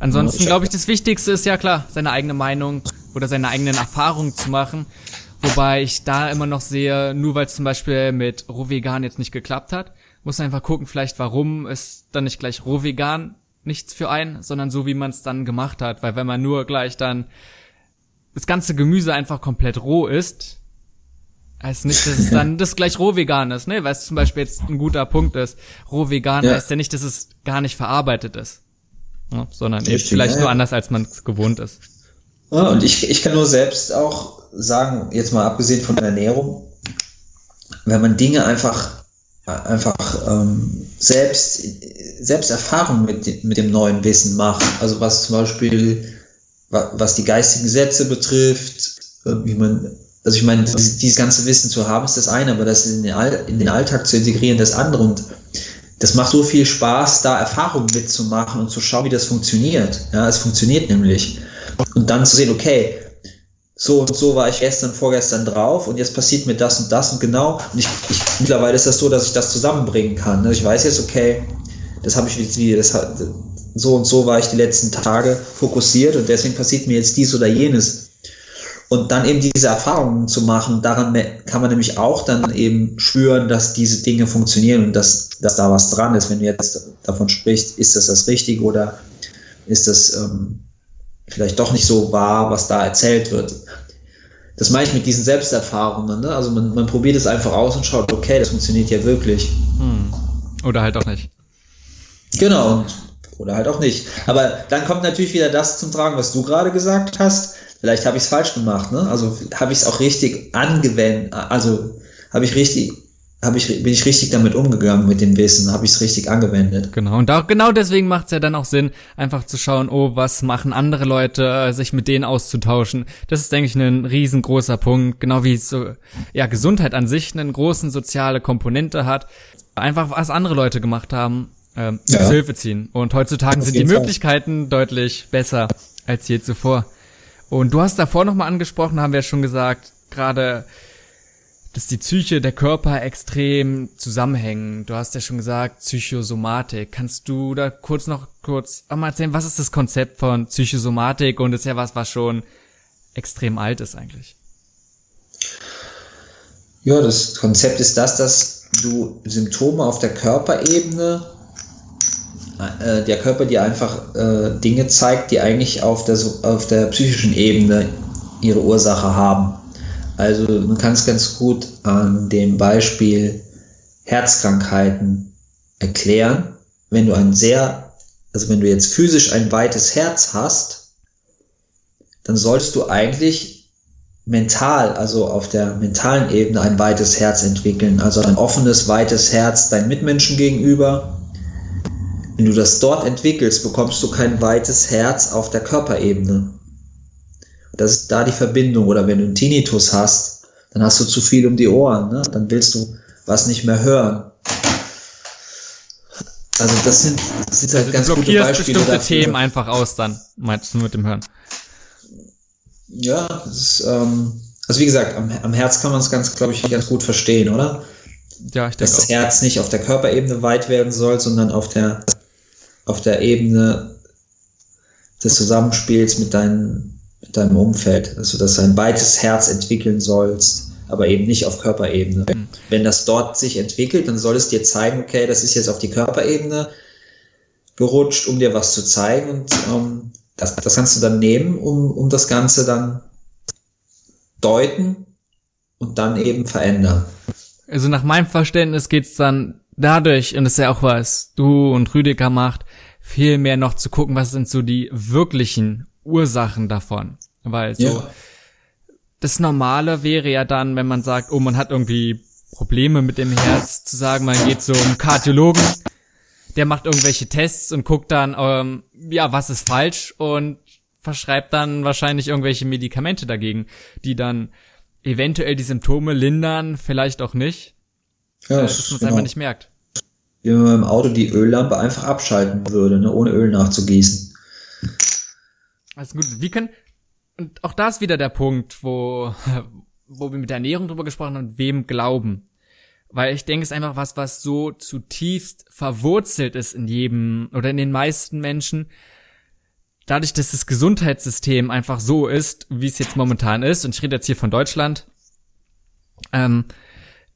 Ansonsten glaube ich, das Wichtigste ist ja klar, seine eigene Meinung oder seine eigenen Erfahrungen zu machen. Wobei ich da immer noch sehe, nur weil es zum Beispiel mit Rohvegan jetzt nicht geklappt hat, muss einfach gucken, vielleicht warum ist dann nicht gleich roh vegan nichts für einen, sondern so wie man es dann gemacht hat. Weil wenn man nur gleich dann das ganze Gemüse einfach komplett roh ist, heißt nicht, dass es dann das gleich roh vegan ist, ne? Weil es zum Beispiel jetzt ein guter Punkt ist. Roh vegan ja. heißt ja nicht, dass es gar nicht verarbeitet ist. Ne? Sondern Richtig, eben vielleicht ja, nur anders, als man es gewohnt ist. Ja, und ich, ich kann nur selbst auch sagen, jetzt mal abgesehen von der Ernährung, wenn man Dinge einfach einfach ähm, selbst, selbst Erfahrung mit, mit dem neuen Wissen machen. Also was zum Beispiel, was die geistigen Sätze betrifft, wie man, also ich meine, dieses ganze Wissen zu haben, ist das eine, aber das in den, All, in den Alltag zu integrieren, das andere. Und das macht so viel Spaß, da Erfahrungen mitzumachen und zu schauen, wie das funktioniert. Ja, es funktioniert nämlich. Und dann zu sehen, okay, so und so war ich gestern, vorgestern drauf und jetzt passiert mir das und das und genau. Und ich, ich mittlerweile ist das so, dass ich das zusammenbringen kann. Ne? Ich weiß jetzt, okay, das habe ich jetzt wie, das hat, so und so war ich die letzten Tage fokussiert und deswegen passiert mir jetzt dies oder jenes. Und dann eben diese Erfahrungen zu machen, daran kann man nämlich auch dann eben spüren, dass diese Dinge funktionieren und dass, dass da was dran ist. Wenn du jetzt davon sprichst, ist das das Richtige oder ist das ähm, vielleicht doch nicht so wahr, was da erzählt wird. Das meine ich mit diesen Selbsterfahrungen. Ne? Also man, man probiert es einfach aus und schaut, okay, das funktioniert ja wirklich. Hm. Oder halt auch nicht. Genau. Oder halt auch nicht. Aber dann kommt natürlich wieder das zum Tragen, was du gerade gesagt hast. Vielleicht habe ich es falsch gemacht. Ne? Also habe ich es auch richtig angewendet. Also habe ich richtig hab ich, bin ich richtig damit umgegangen mit dem Wissen, habe ich es richtig angewendet. Genau, und auch genau deswegen macht es ja dann auch Sinn, einfach zu schauen, oh, was machen andere Leute, äh, sich mit denen auszutauschen. Das ist, denke ich, ein riesengroßer Punkt, genau wie so, ja, Gesundheit an sich eine großen soziale Komponente hat. Einfach, was andere Leute gemacht haben, ähm, ja. Hilfe ziehen. Und heutzutage sind die Möglichkeiten Fall. deutlich besser als je zuvor. Und du hast davor nochmal angesprochen, haben wir ja schon gesagt, gerade dass die Psyche, der Körper extrem zusammenhängen. Du hast ja schon gesagt, Psychosomatik. Kannst du da kurz noch kurz mal erzählen, was ist das Konzept von Psychosomatik und ist ja was, was schon extrem alt ist eigentlich? Ja, das Konzept ist das, dass du Symptome auf der Körperebene, äh, der Körper dir einfach äh, Dinge zeigt, die eigentlich auf der, auf der psychischen Ebene ihre Ursache haben. Also man kann es ganz gut an dem Beispiel Herzkrankheiten erklären. Wenn du ein sehr, also wenn du jetzt physisch ein weites Herz hast, dann solltest du eigentlich mental, also auf der mentalen Ebene ein weites Herz entwickeln, also ein offenes, weites Herz deinen Mitmenschen gegenüber. Wenn du das dort entwickelst, bekommst du kein weites Herz auf der Körperebene. Das ist da die Verbindung. Oder wenn du einen Tinnitus hast, dann hast du zu viel um die Ohren. Ne? Dann willst du was nicht mehr hören. Also das sind, das sind halt also ganz du blockierst gute Beispiele bestimmte dafür. Themen einfach aus dann, meinst du mit dem Hören? Ja, das ist, ähm, also wie gesagt, am, am Herz kann man es ganz, glaube ich, ganz gut verstehen, oder? Ja, ich denke Dass das auch. Herz nicht auf der Körperebene weit werden soll, sondern auf der, auf der Ebene des Zusammenspiels mit deinen deinem Umfeld, also dass du ein weites Herz entwickeln sollst. aber eben nicht auf Körperebene. Mhm. Wenn das dort sich entwickelt, dann soll es dir zeigen, okay, das ist jetzt auf die Körperebene gerutscht, um dir was zu zeigen und ähm, das, das kannst du dann nehmen, um, um das Ganze dann deuten und dann eben verändern. Also nach meinem Verständnis geht's dann dadurch, und das ist ja auch was du und Rüdiger macht, viel mehr noch zu gucken, was sind so die wirklichen Ursachen davon. Weil so ja. das Normale wäre ja dann, wenn man sagt, oh, man hat irgendwie Probleme mit dem Herz, zu sagen, man geht zum Kardiologen, der macht irgendwelche Tests und guckt dann, ähm, ja, was ist falsch und verschreibt dann wahrscheinlich irgendwelche Medikamente dagegen, die dann eventuell die Symptome lindern, vielleicht auch nicht. Ja, äh, dass man es genau. einfach nicht merkt. Wie wenn man im Auto die Öllampe einfach abschalten würde, ne, ohne Öl nachzugießen. Also gut, wie können, und auch da ist wieder der Punkt, wo, wo wir mit der Ernährung drüber gesprochen haben, wem glauben. Weil ich denke, es ist einfach was, was so zutiefst verwurzelt ist in jedem oder in den meisten Menschen. Dadurch, dass das Gesundheitssystem einfach so ist, wie es jetzt momentan ist, und ich rede jetzt hier von Deutschland, ähm,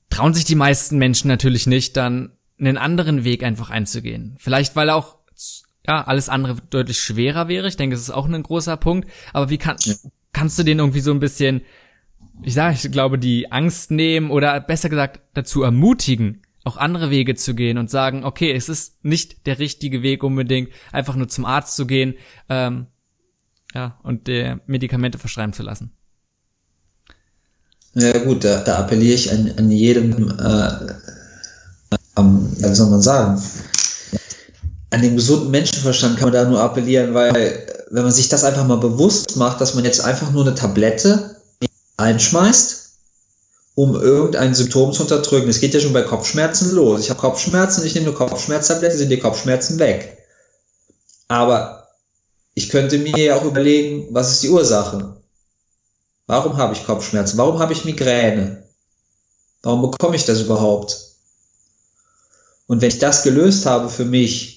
trauen sich die meisten Menschen natürlich nicht, dann einen anderen Weg einfach einzugehen. Vielleicht, weil auch ja, alles andere deutlich schwerer wäre. Ich denke, es ist auch ein großer Punkt. Aber wie kann, kannst du den irgendwie so ein bisschen, ich sage, ich glaube, die Angst nehmen oder besser gesagt dazu ermutigen, auch andere Wege zu gehen und sagen, okay, es ist nicht der richtige Weg unbedingt, einfach nur zum Arzt zu gehen, ähm, ja, und der Medikamente verschreiben zu lassen. Ja gut, da, da appelliere ich an, an jedem, äh, am, wie soll man sagen, an den gesunden Menschenverstand kann man da nur appellieren, weil wenn man sich das einfach mal bewusst macht, dass man jetzt einfach nur eine Tablette einschmeißt, um irgendein Symptom zu unterdrücken. Es geht ja schon bei Kopfschmerzen los. Ich habe Kopfschmerzen, ich nehme eine Kopfschmerztablette, sind die Kopfschmerzen weg. Aber ich könnte mir ja auch überlegen, was ist die Ursache? Warum habe ich Kopfschmerzen? Warum habe ich Migräne? Warum bekomme ich das überhaupt? Und wenn ich das gelöst habe für mich,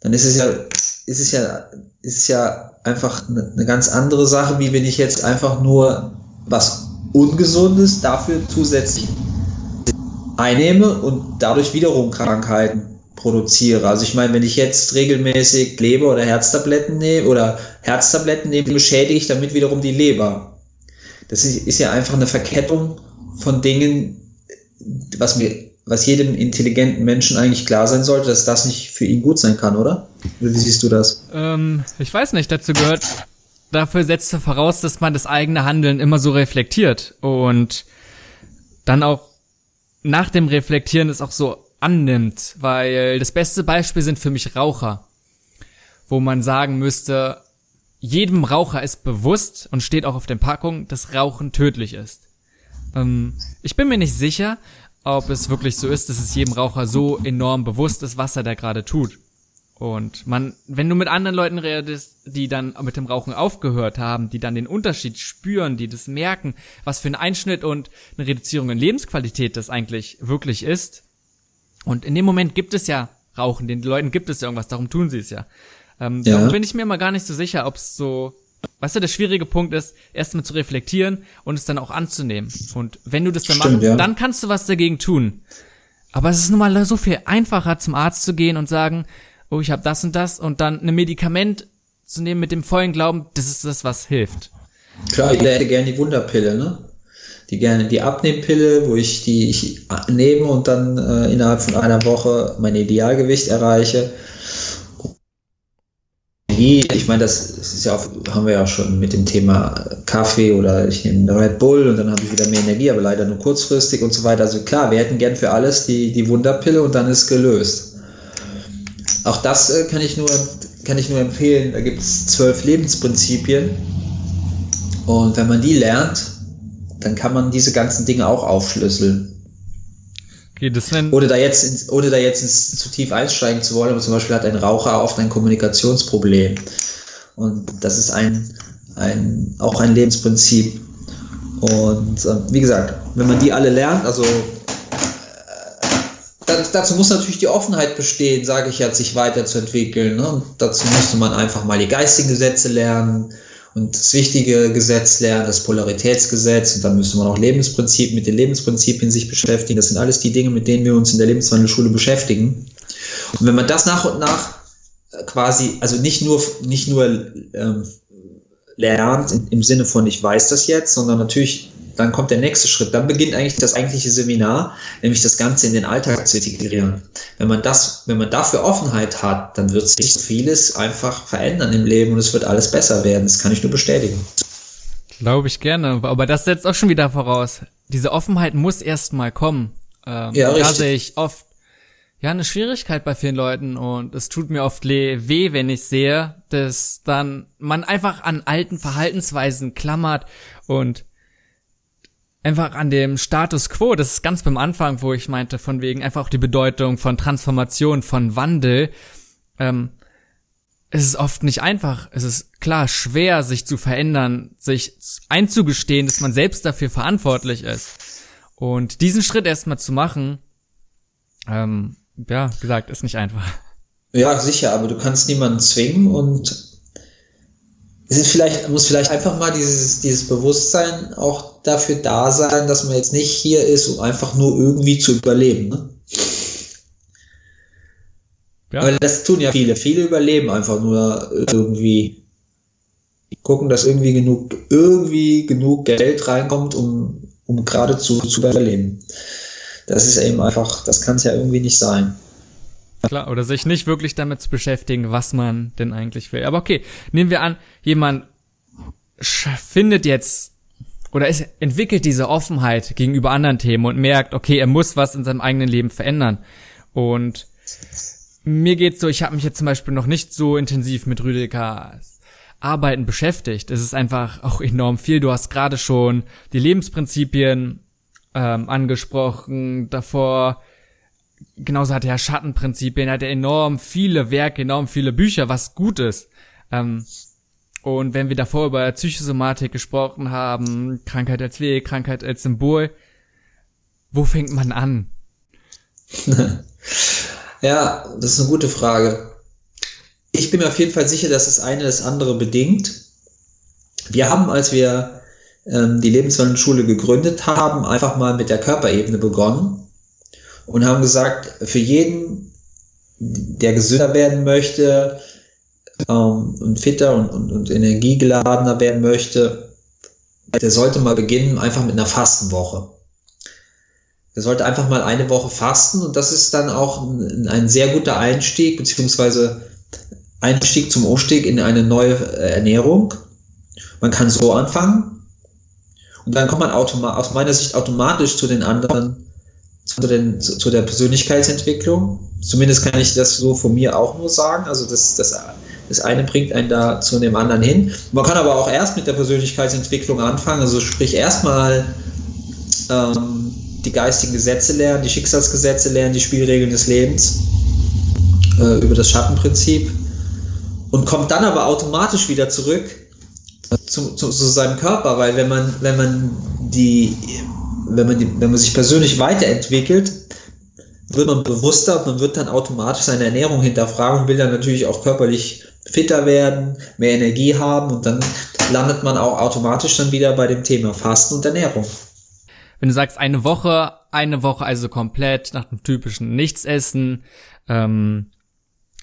dann ist es ja, ist es ja, ist es ja einfach eine, eine ganz andere Sache, wie wenn ich jetzt einfach nur was Ungesundes dafür zusätzlich einnehme und dadurch wiederum Krankheiten produziere. Also ich meine, wenn ich jetzt regelmäßig Leber oder Herztabletten nehme oder Herztabletten nehme, beschädige ich damit wiederum die Leber. Das ist, ist ja einfach eine Verkettung von Dingen, was mir was jedem intelligenten Menschen eigentlich klar sein sollte, dass das nicht für ihn gut sein kann, oder? Wie siehst du das? Ähm, ich weiß nicht, dazu gehört, dafür setzt er voraus, dass man das eigene Handeln immer so reflektiert und dann auch nach dem Reflektieren es auch so annimmt, weil das beste Beispiel sind für mich Raucher, wo man sagen müsste, jedem Raucher ist bewusst und steht auch auf den Packungen, dass Rauchen tödlich ist. Ähm, ich bin mir nicht sicher, ob es wirklich so ist, dass es jedem Raucher so enorm bewusst ist, was er da gerade tut. Und man, wenn du mit anderen Leuten redest, die dann mit dem Rauchen aufgehört haben, die dann den Unterschied spüren, die das merken, was für ein Einschnitt und eine Reduzierung in Lebensqualität das eigentlich wirklich ist. Und in dem Moment gibt es ja Rauchen, den Leuten gibt es ja irgendwas, darum tun sie es ja. Ähm, ja. Darum bin ich mir mal gar nicht so sicher, ob es so Weißt du, der schwierige Punkt ist, erstmal zu reflektieren und es dann auch anzunehmen. Und wenn du das dann Stimmt, machst, ja. dann kannst du was dagegen tun. Aber es ist nun mal so viel einfacher, zum Arzt zu gehen und sagen, oh, ich habe das und das und dann ein Medikament zu nehmen mit dem vollen Glauben, das ist das, was hilft. Klar, ich hätte gerne die Wunderpille, ne? Die gerne die Abnehmpille, wo ich die ich nehme und dann äh, innerhalb von einer Woche mein Idealgewicht erreiche. Energie, ich meine, das, ja auch, haben wir ja schon mit dem Thema Kaffee oder ich nehme Red Bull und dann habe ich wieder mehr Energie, aber leider nur kurzfristig und so weiter. Also klar, wir hätten gern für alles die, die Wunderpille und dann ist gelöst. Auch das äh, kann ich nur, kann ich nur empfehlen. Da gibt es zwölf Lebensprinzipien. Und wenn man die lernt, dann kann man diese ganzen Dinge auch aufschlüsseln. Okay, das ohne da jetzt, ins, ohne da jetzt ins, zu tief einsteigen zu wollen, aber zum Beispiel hat ein Raucher oft ein Kommunikationsproblem. Und das ist ein, ein, auch ein Lebensprinzip. Und äh, wie gesagt, wenn man die alle lernt, also äh, dazu muss natürlich die Offenheit bestehen, sage ich jetzt, sich weiterzuentwickeln. Ne? Dazu müsste man einfach mal die geistigen Gesetze lernen und das wichtige Gesetz lernen, das Polaritätsgesetz und dann müsste man auch Lebensprinzip mit den Lebensprinzipien sich beschäftigen. Das sind alles die Dinge, mit denen wir uns in der Lebenswandelschule beschäftigen. Und wenn man das nach und nach äh, quasi, also nicht nur, nicht nur ähm, lernt im Sinne von ich weiß das jetzt, sondern natürlich dann kommt der nächste Schritt. Dann beginnt eigentlich das eigentliche Seminar, nämlich das Ganze in den Alltag zu integrieren. Wenn man das, wenn man dafür Offenheit hat, dann wird sich vieles einfach verändern im Leben und es wird alles besser werden. Das kann ich nur bestätigen. Glaube ich gerne. Aber das setzt auch schon wieder voraus. Diese Offenheit muss erst mal kommen. Ähm, ja, richtig. Da sehe ich oft ja eine Schwierigkeit bei vielen Leuten und es tut mir oft weh, wenn ich sehe, dass dann man einfach an alten Verhaltensweisen klammert und einfach an dem Status quo, das ist ganz beim Anfang, wo ich meinte, von wegen einfach auch die Bedeutung von Transformation, von Wandel. Ähm, es ist oft nicht einfach. Es ist klar schwer, sich zu verändern, sich einzugestehen, dass man selbst dafür verantwortlich ist. Und diesen Schritt erstmal zu machen, ähm, ja, gesagt, ist nicht einfach. Ja, sicher, aber du kannst niemanden zwingen und es ist vielleicht, muss vielleicht einfach mal dieses, dieses Bewusstsein auch dafür da sein, dass man jetzt nicht hier ist, um einfach nur irgendwie zu überleben. Ne? Ja. Aber das tun ja viele. Viele überleben einfach nur irgendwie. Gucken, dass irgendwie genug, irgendwie genug Geld reinkommt, um, um geradezu zu überleben. Das ist eben einfach, das kann es ja irgendwie nicht sein. Klar, oder sich nicht wirklich damit zu beschäftigen, was man denn eigentlich will. Aber okay, nehmen wir an, jemand findet jetzt oder es entwickelt diese Offenheit gegenüber anderen Themen und merkt, okay, er muss was in seinem eigenen Leben verändern. Und mir geht's so, ich habe mich jetzt zum Beispiel noch nicht so intensiv mit Rüdikers Arbeiten beschäftigt. Es ist einfach auch enorm viel. Du hast gerade schon die Lebensprinzipien ähm, angesprochen, davor genauso hat er Schattenprinzipien, hat er enorm viele Werke, enorm viele Bücher, was gut ist. Ähm, und wenn wir davor über Psychosomatik gesprochen haben, Krankheit als Weg, Krankheit als Symbol, wo fängt man an? ja, das ist eine gute Frage. Ich bin mir auf jeden Fall sicher, dass das eine das andere bedingt. Wir haben, als wir ähm, die Lebenswandelschule gegründet haben, einfach mal mit der Körperebene begonnen und haben gesagt, für jeden, der gesünder werden möchte ähm, und fitter und, und, und energiegeladener werden möchte, der sollte mal beginnen einfach mit einer Fastenwoche. Der sollte einfach mal eine Woche fasten und das ist dann auch ein, ein sehr guter Einstieg, beziehungsweise Einstieg zum Umstieg in eine neue äh, Ernährung. Man kann so anfangen und dann kommt man aus meiner Sicht automatisch zu den anderen zu, den, zu, zu, der Persönlichkeitsentwicklung. Zumindest kann ich das so von mir auch nur sagen. Also das, das, das eine bringt einen da zu dem anderen hin. Man kann aber auch erst mit der Persönlichkeitsentwicklung anfangen. Also sprich erstmal ähm, die geistigen Gesetze lernen, die Schicksalsgesetze lernen, die Spielregeln des Lebens äh, über das Schattenprinzip und kommt dann aber automatisch wieder zurück zu, zu, zu seinem Körper, weil wenn man, wenn man die wenn man, die, wenn man sich persönlich weiterentwickelt, wird man bewusster man wird dann automatisch seine Ernährung hinterfragen und will dann natürlich auch körperlich fitter werden, mehr Energie haben und dann landet man auch automatisch dann wieder bei dem Thema Fasten und Ernährung. Wenn du sagst, eine Woche, eine Woche also komplett nach dem typischen Nichtsessen, ähm,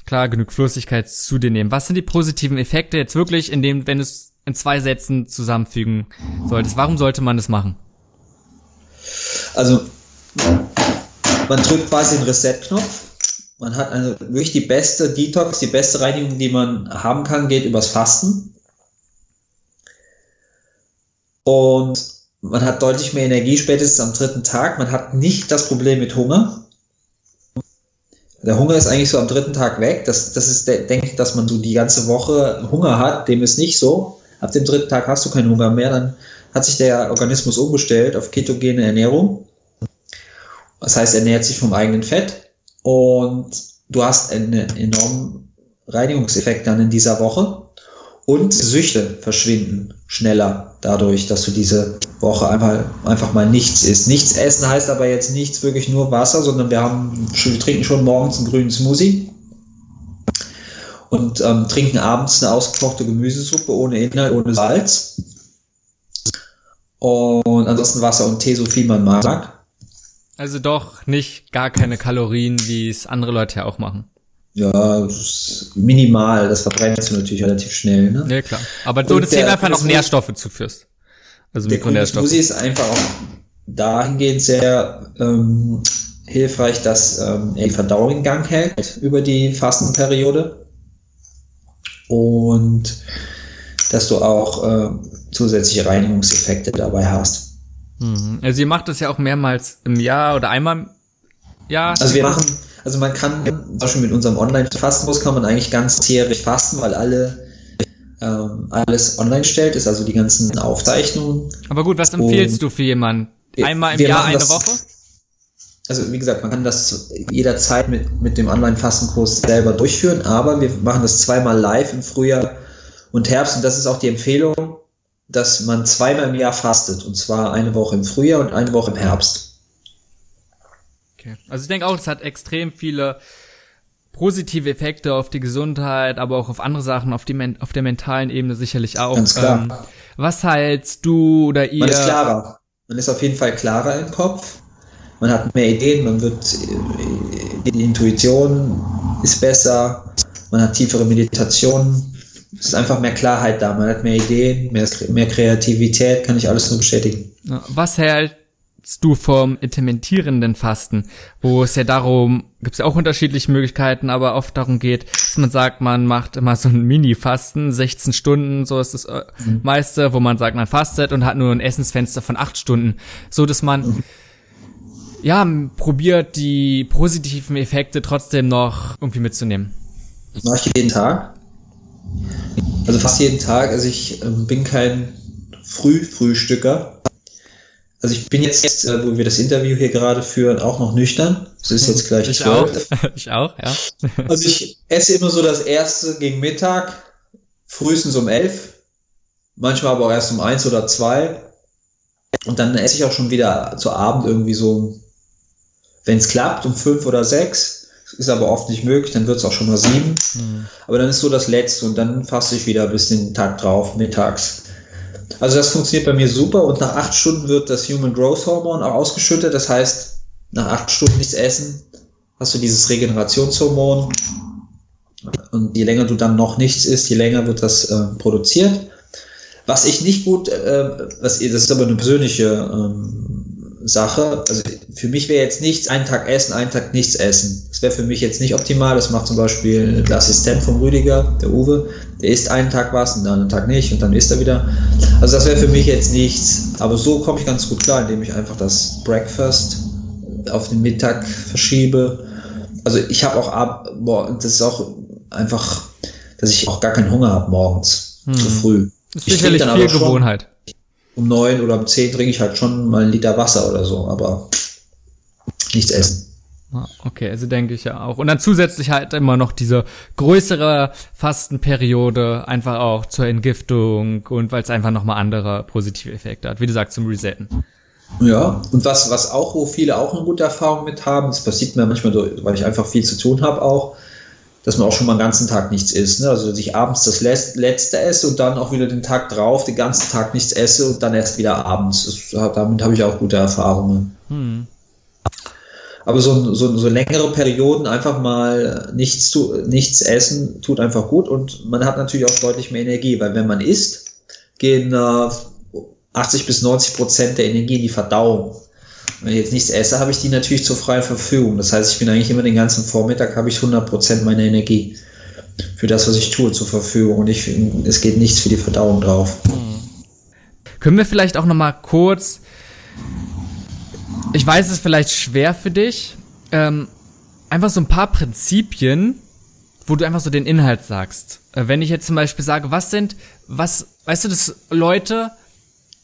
klar, genug Flüssigkeit zu dir nehmen. Was sind die positiven Effekte jetzt wirklich, in dem, wenn es in zwei Sätzen zusammenfügen solltest? Warum sollte man das machen? Also man drückt quasi den Reset-Knopf. Man hat eine, wirklich die beste Detox, die beste Reinigung, die man haben kann, geht übers Fasten. Und man hat deutlich mehr Energie spätestens am dritten Tag. Man hat nicht das Problem mit Hunger. Der Hunger ist eigentlich so am dritten Tag weg. Das, das ist, denke ich, dass man so die ganze Woche Hunger hat. Dem ist nicht so. Ab dem dritten Tag hast du keinen Hunger mehr. Dann hat sich der Organismus umgestellt auf ketogene Ernährung. Das heißt, er ernährt sich vom eigenen Fett und du hast einen enormen Reinigungseffekt dann in dieser Woche und Süchte verschwinden schneller dadurch, dass du diese Woche einfach, einfach mal nichts isst. Nichts essen heißt aber jetzt nichts wirklich nur Wasser, sondern wir haben, wir trinken schon morgens einen grünen Smoothie und ähm, trinken abends eine ausgekochte Gemüsesuppe ohne Inhalt, ohne Salz. Und ansonsten Wasser und Tee, so viel man mag. Also doch nicht gar keine Kalorien, wie es andere Leute ja auch machen. Ja, minimal, das verbrennst du natürlich relativ schnell. Ne? Ja, klar. Aber so, dass du einfach noch Nährstoffe zuführst. Also Mikronährstoffe. Smoothie ist einfach auch dahingehend sehr ähm, hilfreich, dass ähm, er die Verdauung in Gang hält über die Fastenperiode und dass du auch äh, zusätzliche Reinigungseffekte dabei hast. Mhm. Also ihr macht das ja auch mehrmals im Jahr oder einmal im Jahr? Also wir machen, also man kann, zum Beispiel mit unserem Online-Fastenkurs kann man eigentlich ganzjährig fasten, weil alle ähm, alles online stellt, ist also die ganzen Aufzeichnungen. Aber gut, was empfiehlst und du für jemanden? Einmal im Jahr eine das, Woche? Also wie gesagt, man kann das jederzeit mit, mit dem Online-Fastenkurs selber durchführen, aber wir machen das zweimal live im Frühjahr und Herbst und das ist auch die Empfehlung, dass man zweimal im Jahr fastet und zwar eine Woche im Frühjahr und eine Woche im Herbst. Okay. Also ich denke auch, es hat extrem viele positive Effekte auf die Gesundheit, aber auch auf andere Sachen, auf, die, auf der mentalen Ebene sicherlich auch. Ganz klar. Ähm, was hältst du oder ihr? Man ist klarer. Man ist auf jeden Fall klarer im Kopf. Man hat mehr Ideen, man wird, äh, die Intuition ist besser, man hat tiefere Meditationen. Es ist einfach mehr Klarheit da, man hat mehr Ideen, mehr, mehr Kreativität, kann ich alles nur bestätigen. Was hält du vom intermittierenden Fasten, wo es ja darum, gibt es ja auch unterschiedliche Möglichkeiten, aber oft darum geht, dass man sagt, man macht immer so ein Mini-Fasten, 16 Stunden, so ist das äh, mhm. meiste, wo man sagt, man fastet und hat nur ein Essensfenster von 8 Stunden, so dass man mhm. Ja probiert, die positiven Effekte trotzdem noch irgendwie mitzunehmen. Das mache ich jeden Tag. Also fast jeden Tag. Also ich äh, bin kein Frühfrühstücker. Also ich bin jetzt, äh, wo wir das Interview hier gerade führen, auch noch nüchtern. Es ist jetzt gleich ich zwölf. Auch. Ich auch, ja. Also ich esse immer so das erste gegen Mittag, frühestens um elf, manchmal aber auch erst um eins oder zwei. Und dann esse ich auch schon wieder zu Abend irgendwie so, wenn es klappt, um fünf oder sechs. Ist aber oft nicht möglich, dann wird es auch schon mal sieben. Mhm. Aber dann ist so das Letzte und dann fasse ich wieder bis den Tag drauf, mittags. Also das funktioniert bei mir super und nach acht Stunden wird das Human Growth Hormone auch ausgeschüttet. Das heißt, nach acht Stunden nichts essen, hast du dieses Regenerationshormon. Und je länger du dann noch nichts isst, je länger wird das äh, produziert. Was ich nicht gut, äh, was, das ist aber eine persönliche ähm, Sache. Also für mich wäre jetzt nichts, einen Tag essen, einen Tag nichts essen. Das wäre für mich jetzt nicht optimal. Das macht zum Beispiel der Assistent von Rüdiger, der Uwe. Der isst einen Tag was und dann einen Tag nicht und dann isst er wieder. Also das wäre für mich jetzt nichts. Aber so komme ich ganz gut klar, indem ich einfach das Breakfast auf den Mittag verschiebe. Also ich habe auch ab, boah, das ist auch einfach, dass ich auch gar keinen Hunger habe morgens hm. zu früh. Das ist sicherlich viel Gewohnheit um neun oder um zehn trinke ich halt schon mal einen Liter Wasser oder so, aber nichts essen. Okay, also denke ich ja auch. Und dann zusätzlich halt immer noch diese größere Fastenperiode, einfach auch zur Entgiftung und weil es einfach nochmal andere positive Effekte hat, wie du sagst, zum Resetten. Ja, und was, was auch, wo viele auch eine gute Erfahrung mit haben, das passiert mir manchmal, weil ich einfach viel zu tun habe auch, dass man auch schon mal den ganzen Tag nichts isst. Ne? Also dass ich abends das letzte esse und dann auch wieder den Tag drauf den ganzen Tag nichts esse und dann erst wieder abends. Das, damit habe ich auch gute Erfahrungen. Hm. Aber so, so, so längere Perioden einfach mal nichts, zu, nichts essen tut einfach gut und man hat natürlich auch deutlich mehr Energie, weil wenn man isst, gehen äh, 80 bis 90 Prozent der Energie in die Verdauung. Wenn ich jetzt nichts esse, habe ich die natürlich zur freien Verfügung. Das heißt, ich bin eigentlich immer den ganzen Vormittag, habe ich 100% meiner Energie für das, was ich tue, zur Verfügung. Und ich, es geht nichts für die Verdauung drauf. Hm. Können wir vielleicht auch nochmal kurz, ich weiß, es ist vielleicht schwer für dich, ähm, einfach so ein paar Prinzipien, wo du einfach so den Inhalt sagst. Äh, wenn ich jetzt zum Beispiel sage, was sind, was, weißt du, dass Leute,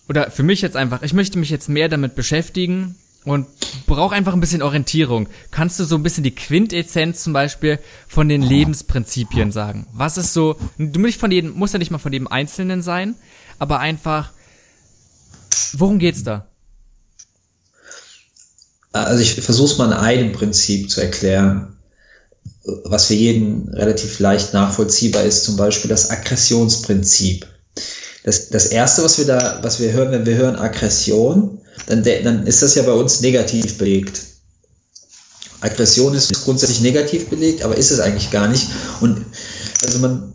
oder für mich jetzt einfach, ich möchte mich jetzt mehr damit beschäftigen, und brauche einfach ein bisschen Orientierung. Kannst du so ein bisschen die Quintessenz zum Beispiel von den Lebensprinzipien sagen? Was ist so, du musst, von jedem, musst ja nicht mal von jedem Einzelnen sein, aber einfach, worum geht's da? Also ich versuche mal in einem Prinzip zu erklären. was für jeden relativ leicht nachvollziehbar ist, zum Beispiel das Aggressionsprinzip. Das, das erste, was wir da, was wir hören, wenn wir hören Aggression, dann, dann ist das ja bei uns negativ belegt. Aggression ist grundsätzlich negativ belegt, aber ist es eigentlich gar nicht. Und also man,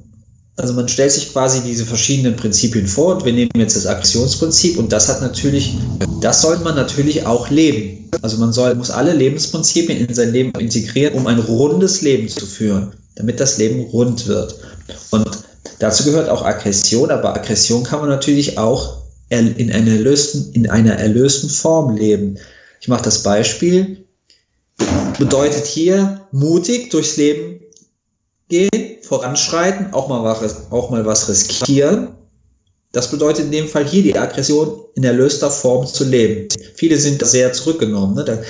also man stellt sich quasi diese verschiedenen Prinzipien vor und wir nehmen jetzt das Aggressionsprinzip und das hat natürlich, das sollte man natürlich auch leben. Also man soll, muss alle Lebensprinzipien in sein Leben integrieren, um ein rundes Leben zu führen, damit das Leben rund wird. Und dazu gehört auch Aggression, aber Aggression kann man natürlich auch in einer erlösten, in einer erlösten Form leben. Ich mache das Beispiel bedeutet hier mutig durchs Leben gehen, voranschreiten, auch mal was, auch mal was riskieren. Das bedeutet in dem Fall hier die Aggression in erlöster Form zu leben. Viele sind sehr zurückgenommen. Ne?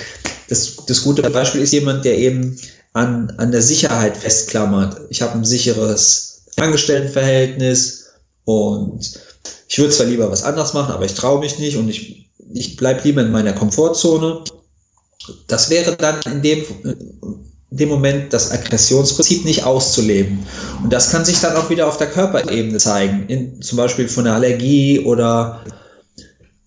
Das, das gute Beispiel ist jemand, der eben an, an der Sicherheit festklammert. Ich habe ein sicheres Angestelltenverhältnis und ich würde zwar lieber was anderes machen, aber ich traue mich nicht und ich, ich bleibe lieber in meiner Komfortzone das wäre dann in dem, in dem Moment das Aggressionsprinzip nicht auszuleben. Und das kann sich dann auch wieder auf der Körperebene zeigen, in, zum Beispiel von einer Allergie oder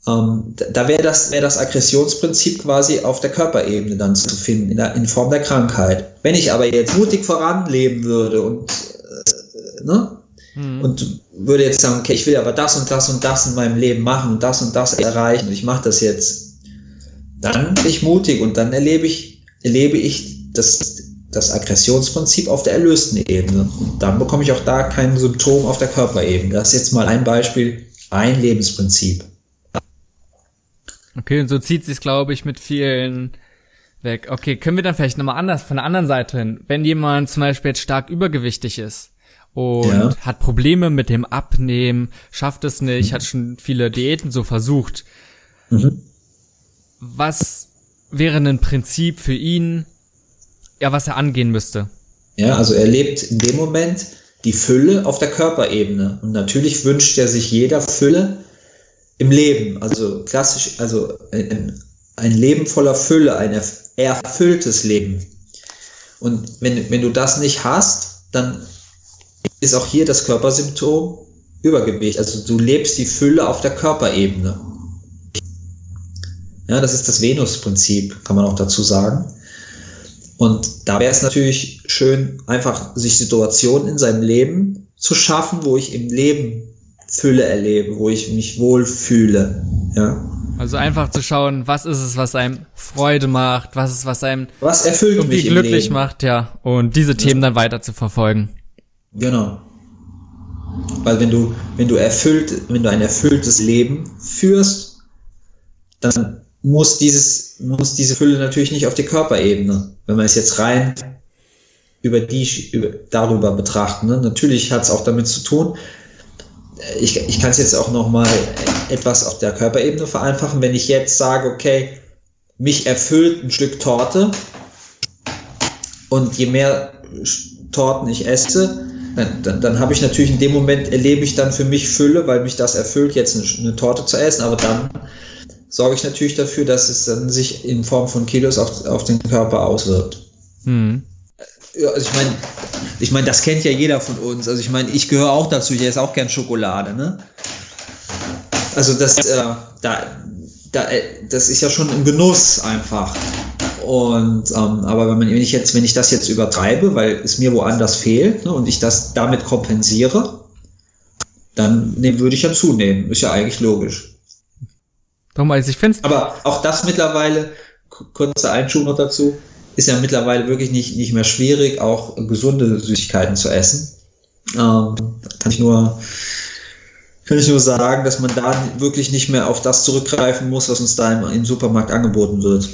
ähm, da wäre das, wäre das Aggressionsprinzip quasi auf der Körperebene dann zu finden, in, der, in Form der Krankheit. Wenn ich aber jetzt mutig voranleben würde und, äh, ne, mhm. und würde jetzt sagen, okay, ich will aber das und das und das in meinem Leben machen und das und das erreichen und ich mache das jetzt dann bin ich mutig und dann erlebe ich, erlebe ich das, das Aggressionsprinzip auf der erlösten Ebene. Und dann bekomme ich auch da kein Symptom auf der Körperebene. Das ist jetzt mal ein Beispiel, ein Lebensprinzip. Okay, und so zieht sich, glaube ich, mit vielen weg. Okay, können wir dann vielleicht nochmal anders, von der anderen Seite hin, wenn jemand zum Beispiel jetzt stark übergewichtig ist und ja. hat Probleme mit dem Abnehmen, schafft es nicht, mhm. hat schon viele Diäten so versucht. Mhm was wäre ein Prinzip für ihn, ja, was er angehen müsste? Ja, also er lebt in dem Moment die Fülle auf der Körperebene. Und natürlich wünscht er sich jeder Fülle im Leben. Also klassisch, also ein, ein Leben voller Fülle, ein erfülltes Leben. Und wenn, wenn du das nicht hast, dann ist auch hier das Körpersymptom Übergewicht. Also du lebst die Fülle auf der Körperebene. Ja, das ist das Venus-Prinzip, kann man auch dazu sagen. Und da wäre es natürlich schön, einfach sich Situationen in seinem Leben zu schaffen, wo ich im Leben Fülle erlebe, wo ich mich wohlfühle. Ja. Also einfach zu schauen, was ist es, was einem Freude macht, was ist, was einem was erfüllt irgendwie mich glücklich macht, ja. Und diese Themen ja. dann weiter zu verfolgen. Genau. Weil wenn du, wenn du erfüllt, wenn du ein erfülltes Leben führst, dann muss dieses, muss diese Fülle natürlich nicht auf die Körperebene, wenn man es jetzt rein über die, über, darüber betrachten. Ne? Natürlich hat es auch damit zu tun, ich, ich kann es jetzt auch nochmal etwas auf der Körperebene vereinfachen, wenn ich jetzt sage, okay, mich erfüllt ein Stück Torte und je mehr Torten ich esse, dann, dann, habe ich natürlich in dem Moment erlebe ich dann für mich Fülle, weil mich das erfüllt, jetzt eine, eine Torte zu essen, aber dann sorge ich natürlich dafür, dass es dann sich in Form von Kilos auf, auf den Körper auswirkt. Hm. Ja, also ich meine, ich meine, das kennt ja jeder von uns. Also ich meine, ich gehöre auch dazu, ich esse auch gern Schokolade, ne? Also das, äh, da, da, äh, das ist ja schon ein Genuss einfach. Und ähm, aber wenn, man, wenn ich jetzt, wenn ich das jetzt übertreibe, weil es mir woanders fehlt ne, und ich das damit kompensiere, dann ne, würde ich ja zunehmen. Ist ja eigentlich logisch. Also ich finde Aber auch das mittlerweile, kurzer Einschub noch dazu, ist ja mittlerweile wirklich nicht, nicht mehr schwierig, auch gesunde Süßigkeiten zu essen. Ähm, kann ich nur, kann ich nur sagen, dass man da wirklich nicht mehr auf das zurückgreifen muss, was uns da im, im Supermarkt angeboten wird.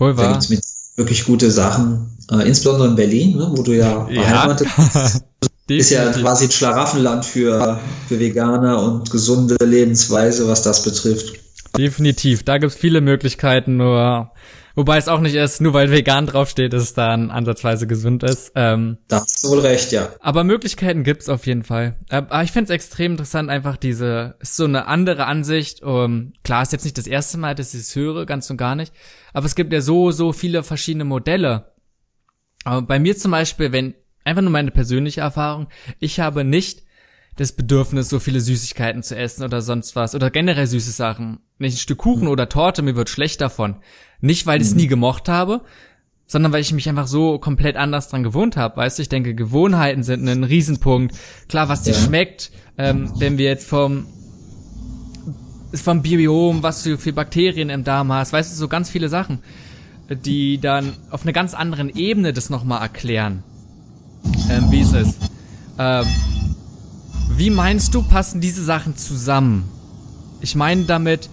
Wohl wahr. Da gibt's mit wirklich gute Sachen, äh, insbesondere in Berlin, ne, wo du ja beheimatet bist. ist ja quasi ein Schlaraffenland für, für Veganer und gesunde Lebensweise, was das betrifft. Definitiv. Da gibt's viele Möglichkeiten, nur wobei es auch nicht ist, nur weil vegan draufsteht, dass es dann ansatzweise gesund ist. Ähm, da hast du wohl recht, ja. Aber Möglichkeiten gibt's auf jeden Fall. Äh, aber ich find's extrem interessant, einfach diese, ist so eine andere Ansicht. Um, klar, ist jetzt nicht das erste Mal, dass ich es höre, ganz und gar nicht. Aber es gibt ja so, so viele verschiedene Modelle Aber bei mir zum Beispiel, wenn, einfach nur meine persönliche Erfahrung, ich habe nicht das Bedürfnis, so viele Süßigkeiten zu essen oder sonst was oder generell süße Sachen. Nicht ein Stück Kuchen oder Torte, mir wird schlecht davon. Nicht, weil ich es nie gemocht habe, sondern weil ich mich einfach so komplett anders dran gewohnt habe. Weißt du, ich denke, Gewohnheiten sind ein Riesenpunkt. Klar, was dir ja. schmeckt, ähm, wenn wir jetzt vom vom Biom, was du für Bakterien im Darm hast, weißt du, so ganz viele Sachen, die dann auf einer ganz anderen Ebene das nochmal erklären, ähm, wie es ist. Ähm, wie meinst du, passen diese Sachen zusammen? Ich meine damit,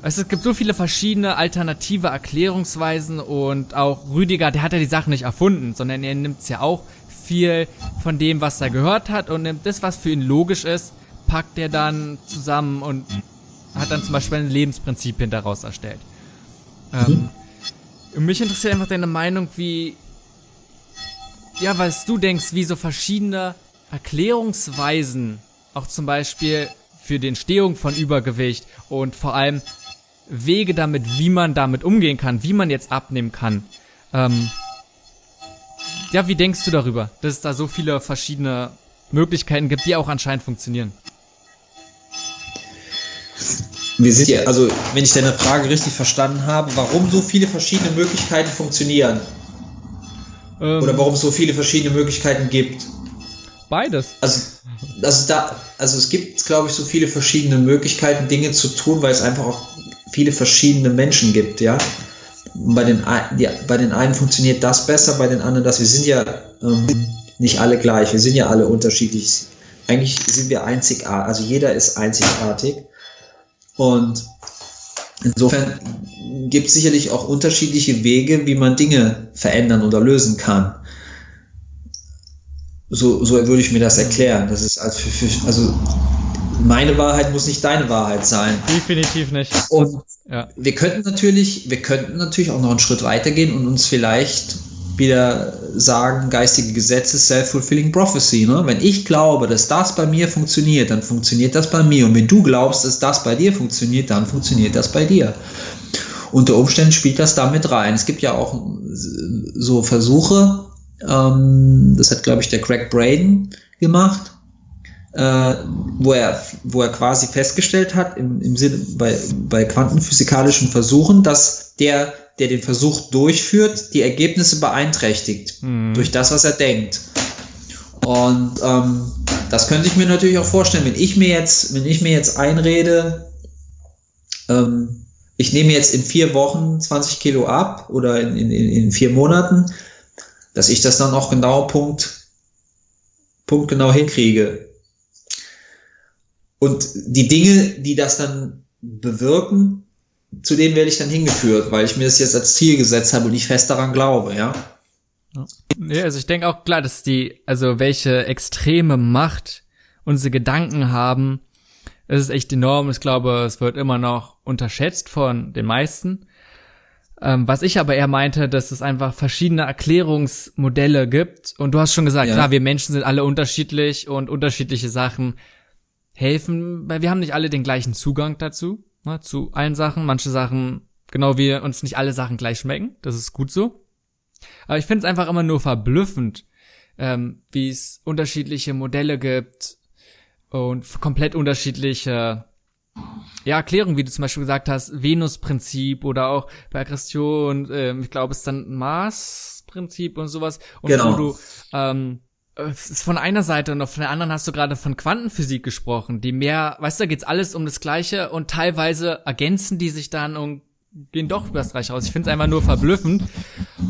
es gibt so viele verschiedene alternative Erklärungsweisen und auch Rüdiger, der hat ja die Sachen nicht erfunden, sondern er nimmt ja auch viel von dem, was er gehört hat und nimmt das, was für ihn logisch ist, packt er dann zusammen und hat dann zum Beispiel ein Lebensprinzip daraus erstellt. Ähm, mhm. Mich interessiert einfach deine Meinung, wie, ja, was du denkst, wie so verschiedene Erklärungsweisen, auch zum Beispiel für die Entstehung von Übergewicht und vor allem Wege damit, wie man damit umgehen kann, wie man jetzt abnehmen kann. Ähm, ja, wie denkst du darüber, dass es da so viele verschiedene Möglichkeiten gibt, die auch anscheinend funktionieren? Wir sind ja, also wenn ich deine Frage richtig verstanden habe, warum so viele verschiedene Möglichkeiten funktionieren? Ähm, Oder warum es so viele verschiedene Möglichkeiten gibt? Beides. Also, also, da, also es gibt, glaube ich, so viele verschiedene Möglichkeiten, Dinge zu tun, weil es einfach auch viele verschiedene Menschen gibt, ja. Bei den, ja, bei den einen funktioniert das besser, bei den anderen das. Wir sind ja ähm, nicht alle gleich, wir sind ja alle unterschiedlich. Eigentlich sind wir einzigartig, also jeder ist einzigartig. Und insofern gibt es sicherlich auch unterschiedliche Wege, wie man Dinge verändern oder lösen kann. So, so würde ich mir das erklären. Das ist also, für, für, also meine Wahrheit muss nicht deine Wahrheit sein. Definitiv nicht. Und ja. wir könnten natürlich, wir könnten natürlich auch noch einen Schritt weitergehen und uns vielleicht wieder sagen, geistige Gesetze, self-fulfilling prophecy. Ne? Wenn ich glaube, dass das bei mir funktioniert, dann funktioniert das bei mir. Und wenn du glaubst, dass das bei dir funktioniert, dann funktioniert das bei dir. Unter Umständen spielt das damit rein. Es gibt ja auch so Versuche, ähm, das hat, glaube ich, der Craig Braden gemacht, äh, wo, er, wo er quasi festgestellt hat, im, im Sinne bei, bei quantenphysikalischen Versuchen, dass der, der den Versuch durchführt, die Ergebnisse beeinträchtigt mhm. durch das, was er denkt. Und ähm, das könnte ich mir natürlich auch vorstellen, wenn ich mir jetzt, wenn ich mir jetzt einrede, ähm, ich nehme jetzt in vier Wochen 20 Kilo ab oder in, in, in vier Monaten, dass ich das dann auch genau Punkt, Punkt genau hinkriege. Und die Dinge, die das dann bewirken, zu denen werde ich dann hingeführt, weil ich mir das jetzt als Ziel gesetzt habe und ich fest daran glaube, ja. Ja, also ich denke auch klar, dass die, also welche extreme Macht unsere Gedanken haben, es ist echt enorm. Ich glaube, es wird immer noch unterschätzt von den meisten. Ähm, was ich aber eher meinte, dass es einfach verschiedene Erklärungsmodelle gibt. Und du hast schon gesagt, ja. klar, wir Menschen sind alle unterschiedlich und unterschiedliche Sachen helfen, weil wir haben nicht alle den gleichen Zugang dazu, ne, zu allen Sachen. Manche Sachen, genau wie uns nicht alle Sachen gleich schmecken. Das ist gut so. Aber ich finde es einfach immer nur verblüffend, ähm, wie es unterschiedliche Modelle gibt und komplett unterschiedliche ja, Erklärung, wie du zum Beispiel gesagt hast, Venus-Prinzip oder auch bei Aggression, ähm, ich glaube, es ist dann Mars-Prinzip und sowas. Und genau. wo du, ähm, ist von einer Seite und von der anderen hast du gerade von Quantenphysik gesprochen, die mehr, weißt du, da geht's alles um das Gleiche und teilweise ergänzen die sich dann und gehen doch über das Gleiche raus. Ich finde es einfach nur verblüffend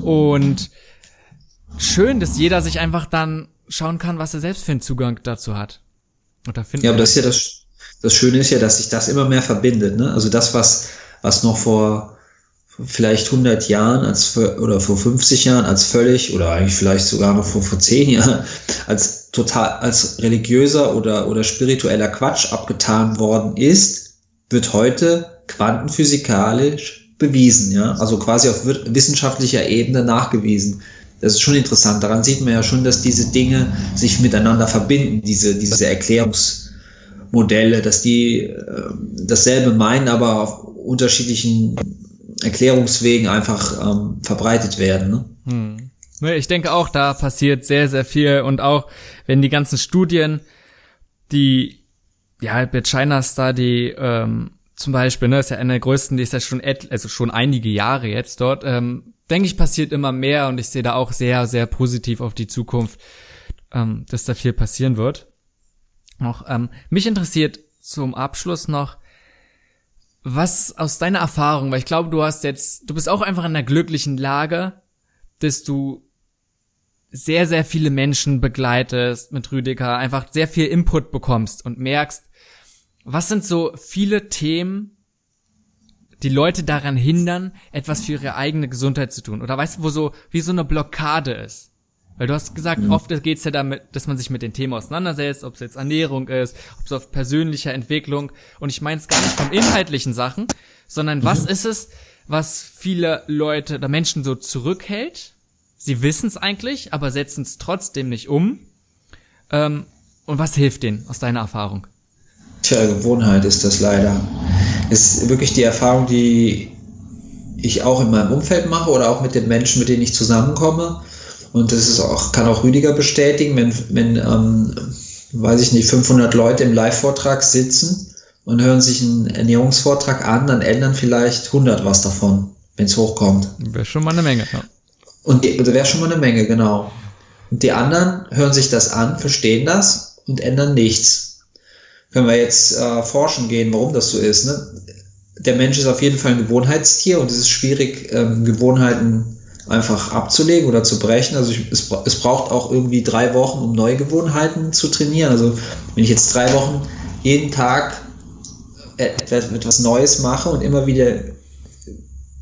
und schön, dass jeder sich einfach dann schauen kann, was er selbst für einen Zugang dazu hat. Oder ja, aber das ist ja das das Schöne ist ja, dass sich das immer mehr verbindet. Ne? Also das, was, was noch vor vielleicht 100 Jahren als oder vor 50 Jahren als völlig oder eigentlich vielleicht sogar noch vor, vor 10 Jahren als total als religiöser oder oder spiritueller Quatsch abgetan worden ist, wird heute quantenphysikalisch bewiesen, ja, also quasi auf wissenschaftlicher Ebene nachgewiesen. Das ist schon interessant. Daran sieht man ja schon, dass diese Dinge sich miteinander verbinden, diese diese Erklärungs Modelle, dass die äh, dasselbe meinen, aber auf unterschiedlichen Erklärungswegen einfach ähm, verbreitet werden. Ne? Hm. Ich denke auch, da passiert sehr, sehr viel und auch wenn die ganzen Studien, die, ja, mit China Study, ähm, zum Beispiel, ne, ist ja einer der größten, die ist ja schon, et, also schon einige Jahre jetzt dort, ähm, denke ich, passiert immer mehr und ich sehe da auch sehr, sehr positiv auf die Zukunft, ähm, dass da viel passieren wird. Noch, ähm, mich interessiert zum Abschluss noch, was aus deiner Erfahrung, weil ich glaube, du hast jetzt, du bist auch einfach in einer glücklichen Lage, dass du sehr, sehr viele Menschen begleitest mit Rüdiger, einfach sehr viel Input bekommst und merkst, was sind so viele Themen, die Leute daran hindern, etwas für ihre eigene Gesundheit zu tun? Oder weißt du, wo so, wie so eine Blockade ist? Weil du hast gesagt, mhm. oft geht's ja damit, dass man sich mit den Themen auseinandersetzt, ob es jetzt Ernährung ist, ob es auf persönlicher Entwicklung. Und ich meine es gar nicht vom inhaltlichen Sachen, sondern mhm. was ist es, was viele Leute oder Menschen so zurückhält? Sie wissen es eigentlich, aber setzen es trotzdem nicht um. Ähm, und was hilft denen aus deiner Erfahrung? Tja, Gewohnheit ist das leider. Es ist wirklich die Erfahrung, die ich auch in meinem Umfeld mache oder auch mit den Menschen, mit denen ich zusammenkomme. Und das ist auch, kann auch Rüdiger bestätigen, wenn, wenn ähm, weiß ich nicht, 500 Leute im Live-Vortrag sitzen und hören sich einen Ernährungsvortrag an, dann ändern vielleicht 100 was davon, wenn es hochkommt. Wäre schon mal eine Menge, ja. Und das wäre schon mal eine Menge, genau. Und die anderen hören sich das an, verstehen das und ändern nichts können wir jetzt äh, forschen gehen, warum das so ist. Ne? Der Mensch ist auf jeden Fall ein Gewohnheitstier und es ist schwierig, ähm, Gewohnheiten einfach abzulegen oder zu brechen. Also ich, es, es braucht auch irgendwie drei Wochen, um neue Gewohnheiten zu trainieren. Also wenn ich jetzt drei Wochen jeden Tag etwas, etwas Neues mache und immer wieder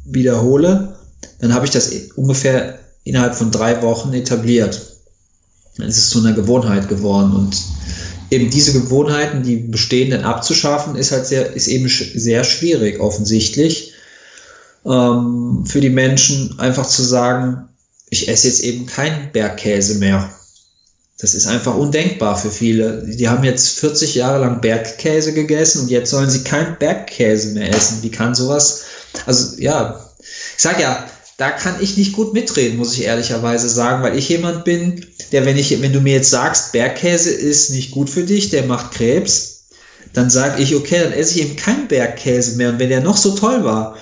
wiederhole, dann habe ich das ungefähr innerhalb von drei Wochen etabliert. Dann ist es zu einer Gewohnheit geworden und eben diese Gewohnheiten, die bestehenden abzuschaffen, ist halt sehr, ist eben sehr schwierig offensichtlich ähm, für die Menschen einfach zu sagen, ich esse jetzt eben keinen Bergkäse mehr. Das ist einfach undenkbar für viele. Die haben jetzt 40 Jahre lang Bergkäse gegessen und jetzt sollen sie keinen Bergkäse mehr essen. Wie kann sowas? Also ja, ich sag ja, da kann ich nicht gut mitreden, muss ich ehrlicherweise sagen, weil ich jemand bin, der, wenn ich, wenn du mir jetzt sagst, Bergkäse ist nicht gut für dich, der macht Krebs, dann sage ich, okay, dann esse ich eben keinen Bergkäse mehr. Und wenn der noch so toll war,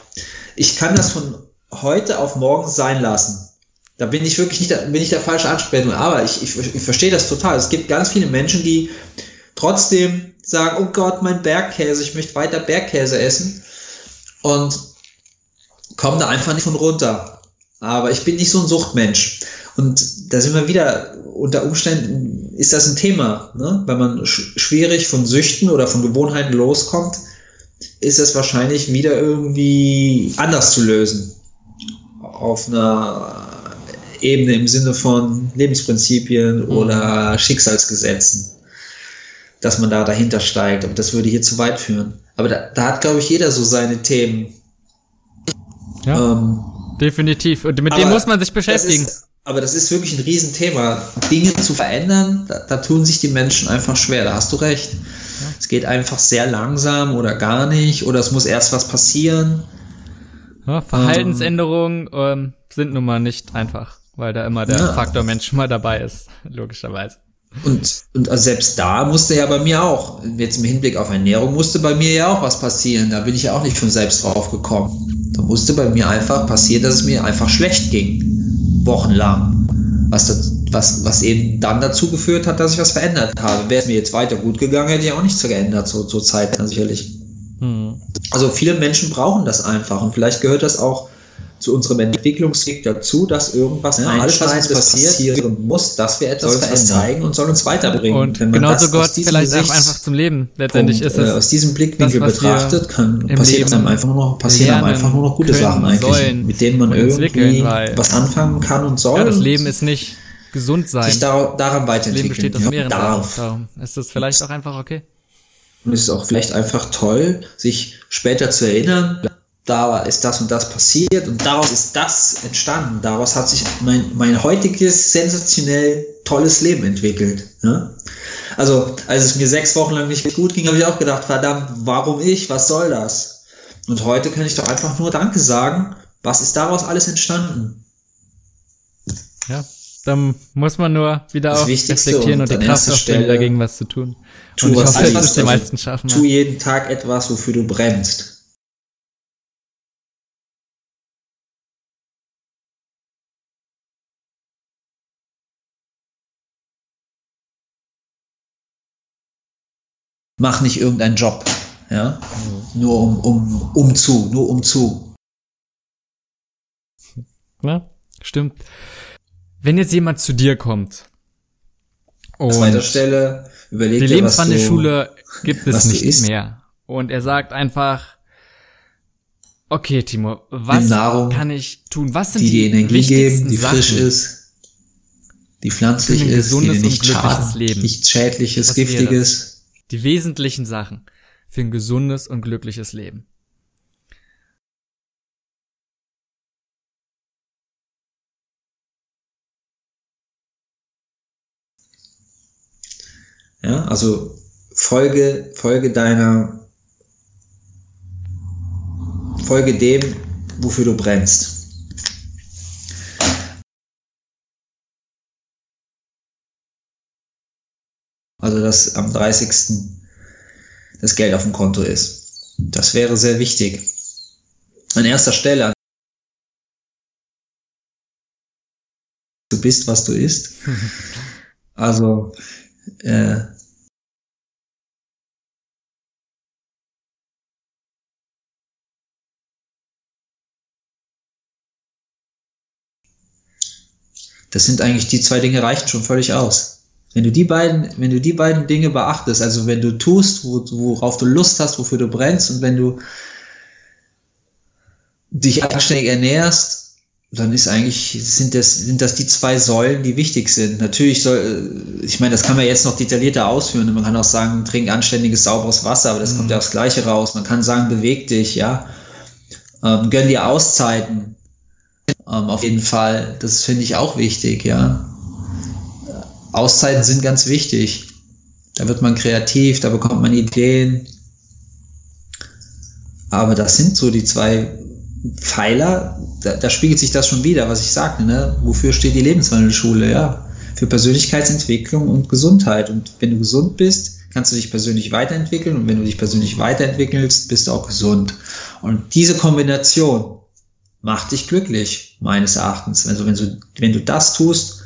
ich kann das von heute auf morgen sein lassen. Da bin ich wirklich nicht, bin ich der falsche Ansprechpartner. Aber ich, ich, ich verstehe das total. Es gibt ganz viele Menschen, die trotzdem sagen, oh Gott, mein Bergkäse, ich möchte weiter Bergkäse essen. Und komme da einfach nicht von runter. Aber ich bin nicht so ein Suchtmensch. Und da sind wir wieder, unter Umständen ist das ein Thema. Ne? Wenn man sch schwierig von Süchten oder von Gewohnheiten loskommt, ist es wahrscheinlich wieder irgendwie anders zu lösen. Auf einer Ebene im Sinne von Lebensprinzipien mhm. oder Schicksalsgesetzen. Dass man da dahinter steigt. Aber das würde hier zu weit führen. Aber da, da hat, glaube ich, jeder so seine Themen. Ja, ähm, definitiv. Und mit dem muss man sich beschäftigen. Das ist, aber das ist wirklich ein Riesenthema. Dinge zu verändern, da, da, tun sich die Menschen einfach schwer. Da hast du recht. Ja. Es geht einfach sehr langsam oder gar nicht oder es muss erst was passieren. Ja, Verhaltensänderungen ähm, sind nun mal nicht einfach, weil da immer der ja. Faktor Mensch mal dabei ist, logischerweise. Und, und also selbst da musste ja bei mir auch, jetzt im Hinblick auf Ernährung, musste bei mir ja auch was passieren. Da bin ich ja auch nicht von selbst drauf gekommen. Da musste bei mir einfach passieren, dass es mir einfach schlecht ging. Wochenlang. Was, das, was, was eben dann dazu geführt hat, dass ich was verändert habe. Wäre es mir jetzt weiter gut gegangen, hätte ich auch nichts geändert zur, zur Zeit sicherlich. Hm. Also viele Menschen brauchen das einfach und vielleicht gehört das auch zu unserem Entwicklungsweg dazu, dass irgendwas ja, alles, was passiert, passieren muss, dass wir etwas verändern. zeigen und soll uns weiterbringen. Und genauso gehört es vielleicht Sicht, auch einfach zum Leben. Letztendlich Punkt, ist es. Äh, aus diesem Blickwinkel das, betrachtet kann, passiert einem einfach nur noch, passieren einem einfach nur noch gute Sachen eigentlich, sollen, mit denen man irgendwie was anfangen kann und soll. Ja, das Leben ist nicht gesund sein. Sich da, daran weiterentwickeln. Das Leben besteht aus mehreren darf. Darum ist es vielleicht auch einfach okay. Und es ist auch vielleicht einfach toll, sich später zu erinnern, da ist das und das passiert und daraus ist das entstanden. Daraus hat sich mein, mein heutiges sensationell tolles Leben entwickelt. Ne? Also, als es mir sechs Wochen lang nicht gut ging, habe ich auch gedacht, verdammt, warum ich? Was soll das? Und heute kann ich doch einfach nur Danke sagen. Was ist daraus alles entstanden? Ja, dann muss man nur wieder Das auch Wichtigste reflektieren und und, die Kraft aufbringen, dagegen was zu tun. Tu und ich was hoffe, hast, die also meisten schaffen. Tu jeden Tag etwas, wofür du brennst. Mach nicht irgendeinen Job, ja, nur um, um, um zu, nur um zu. Ja, stimmt. Wenn jetzt jemand zu dir kommt An und zweiter Stelle überleg die dir, was du, Lebenswandelschule gibt es nicht mehr und er sagt einfach, okay, Timo, was Nahrung, kann ich tun? Was sind die die, dir Energie wichtigsten geben, die Sachen? frisch ist, die pflanzlich ist, die nicht schadet, nichts Schädliches, Was Giftiges. Die wesentlichen Sachen für ein gesundes und glückliches Leben. Ja, also folge, folge deiner, folge dem, wofür du brennst. Dass am 30. das Geld auf dem Konto ist. Das wäre sehr wichtig. An erster Stelle. Du bist, was du isst. Also, äh, das sind eigentlich die zwei Dinge reichen schon völlig aus. Wenn du die beiden, wenn du die beiden Dinge beachtest, also wenn du tust, wo, worauf du Lust hast, wofür du brennst und wenn du dich anständig ernährst, dann ist eigentlich, sind das, sind das die zwei Säulen, die wichtig sind. Natürlich soll, ich meine, das kann man jetzt noch detaillierter ausführen. Man kann auch sagen, trink anständiges, sauberes Wasser, aber das kommt ja aufs Gleiche raus. Man kann sagen, beweg dich, ja. Ähm, gönn dir Auszeiten. Ähm, auf jeden Fall. Das finde ich auch wichtig, ja. Auszeiten sind ganz wichtig. Da wird man kreativ, da bekommt man Ideen. Aber das sind so die zwei Pfeiler, da, da spiegelt sich das schon wieder, was ich sagte, ne? Wofür steht die Lebenswandelschule, ja? Für Persönlichkeitsentwicklung und Gesundheit. Und wenn du gesund bist, kannst du dich persönlich weiterentwickeln. Und wenn du dich persönlich weiterentwickelst, bist du auch gesund. Und diese Kombination macht dich glücklich, meines Erachtens. Also wenn du, wenn du das tust,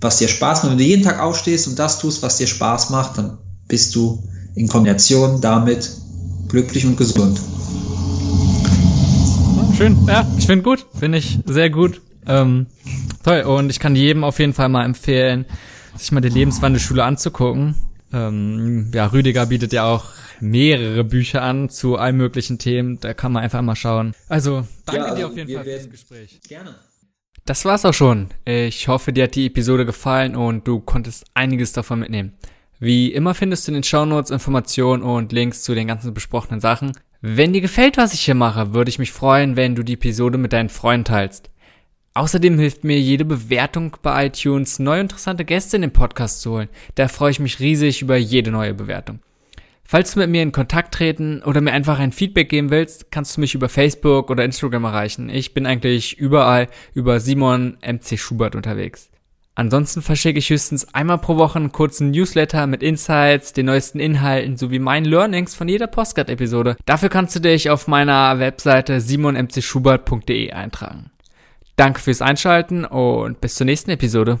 was dir Spaß macht, wenn du jeden Tag aufstehst und das tust, was dir Spaß macht, dann bist du in Kombination damit glücklich und gesund. Schön, ja, ich finde gut, finde ich sehr gut. Ähm, toll, und ich kann jedem auf jeden Fall mal empfehlen, sich mal die Lebenswandelschule anzugucken. Ähm, ja, Rüdiger bietet ja auch mehrere Bücher an zu allen möglichen Themen. Da kann man einfach mal schauen. Also, danke Ja, also dir auf jeden Fall fürs werden- Gespräch. Gerne. Das war's auch schon. Ich hoffe, dir hat die Episode gefallen und du konntest einiges davon mitnehmen. Wie immer findest du in den Shownotes Informationen und Links zu den ganzen besprochenen Sachen. Wenn dir gefällt, was ich hier mache, würde ich mich freuen, wenn du die Episode mit deinen Freunden teilst. Außerdem hilft mir jede Bewertung bei iTunes, neue interessante Gäste in den Podcast zu holen. Da freue ich mich riesig über jede neue Bewertung. Falls du mit mir in Kontakt treten oder mir einfach ein Feedback geben willst, kannst du mich über Facebook oder Instagram erreichen. Ich bin eigentlich überall über Simon MC Schubert unterwegs. Ansonsten verschicke ich höchstens einmal pro Woche einen kurzen Newsletter mit Insights, den neuesten Inhalten sowie meinen Learnings von jeder Postcard-Episode. Dafür kannst du dich auf meiner Webseite simonmcschubert.de eintragen. Danke fürs Einschalten und bis zur nächsten Episode.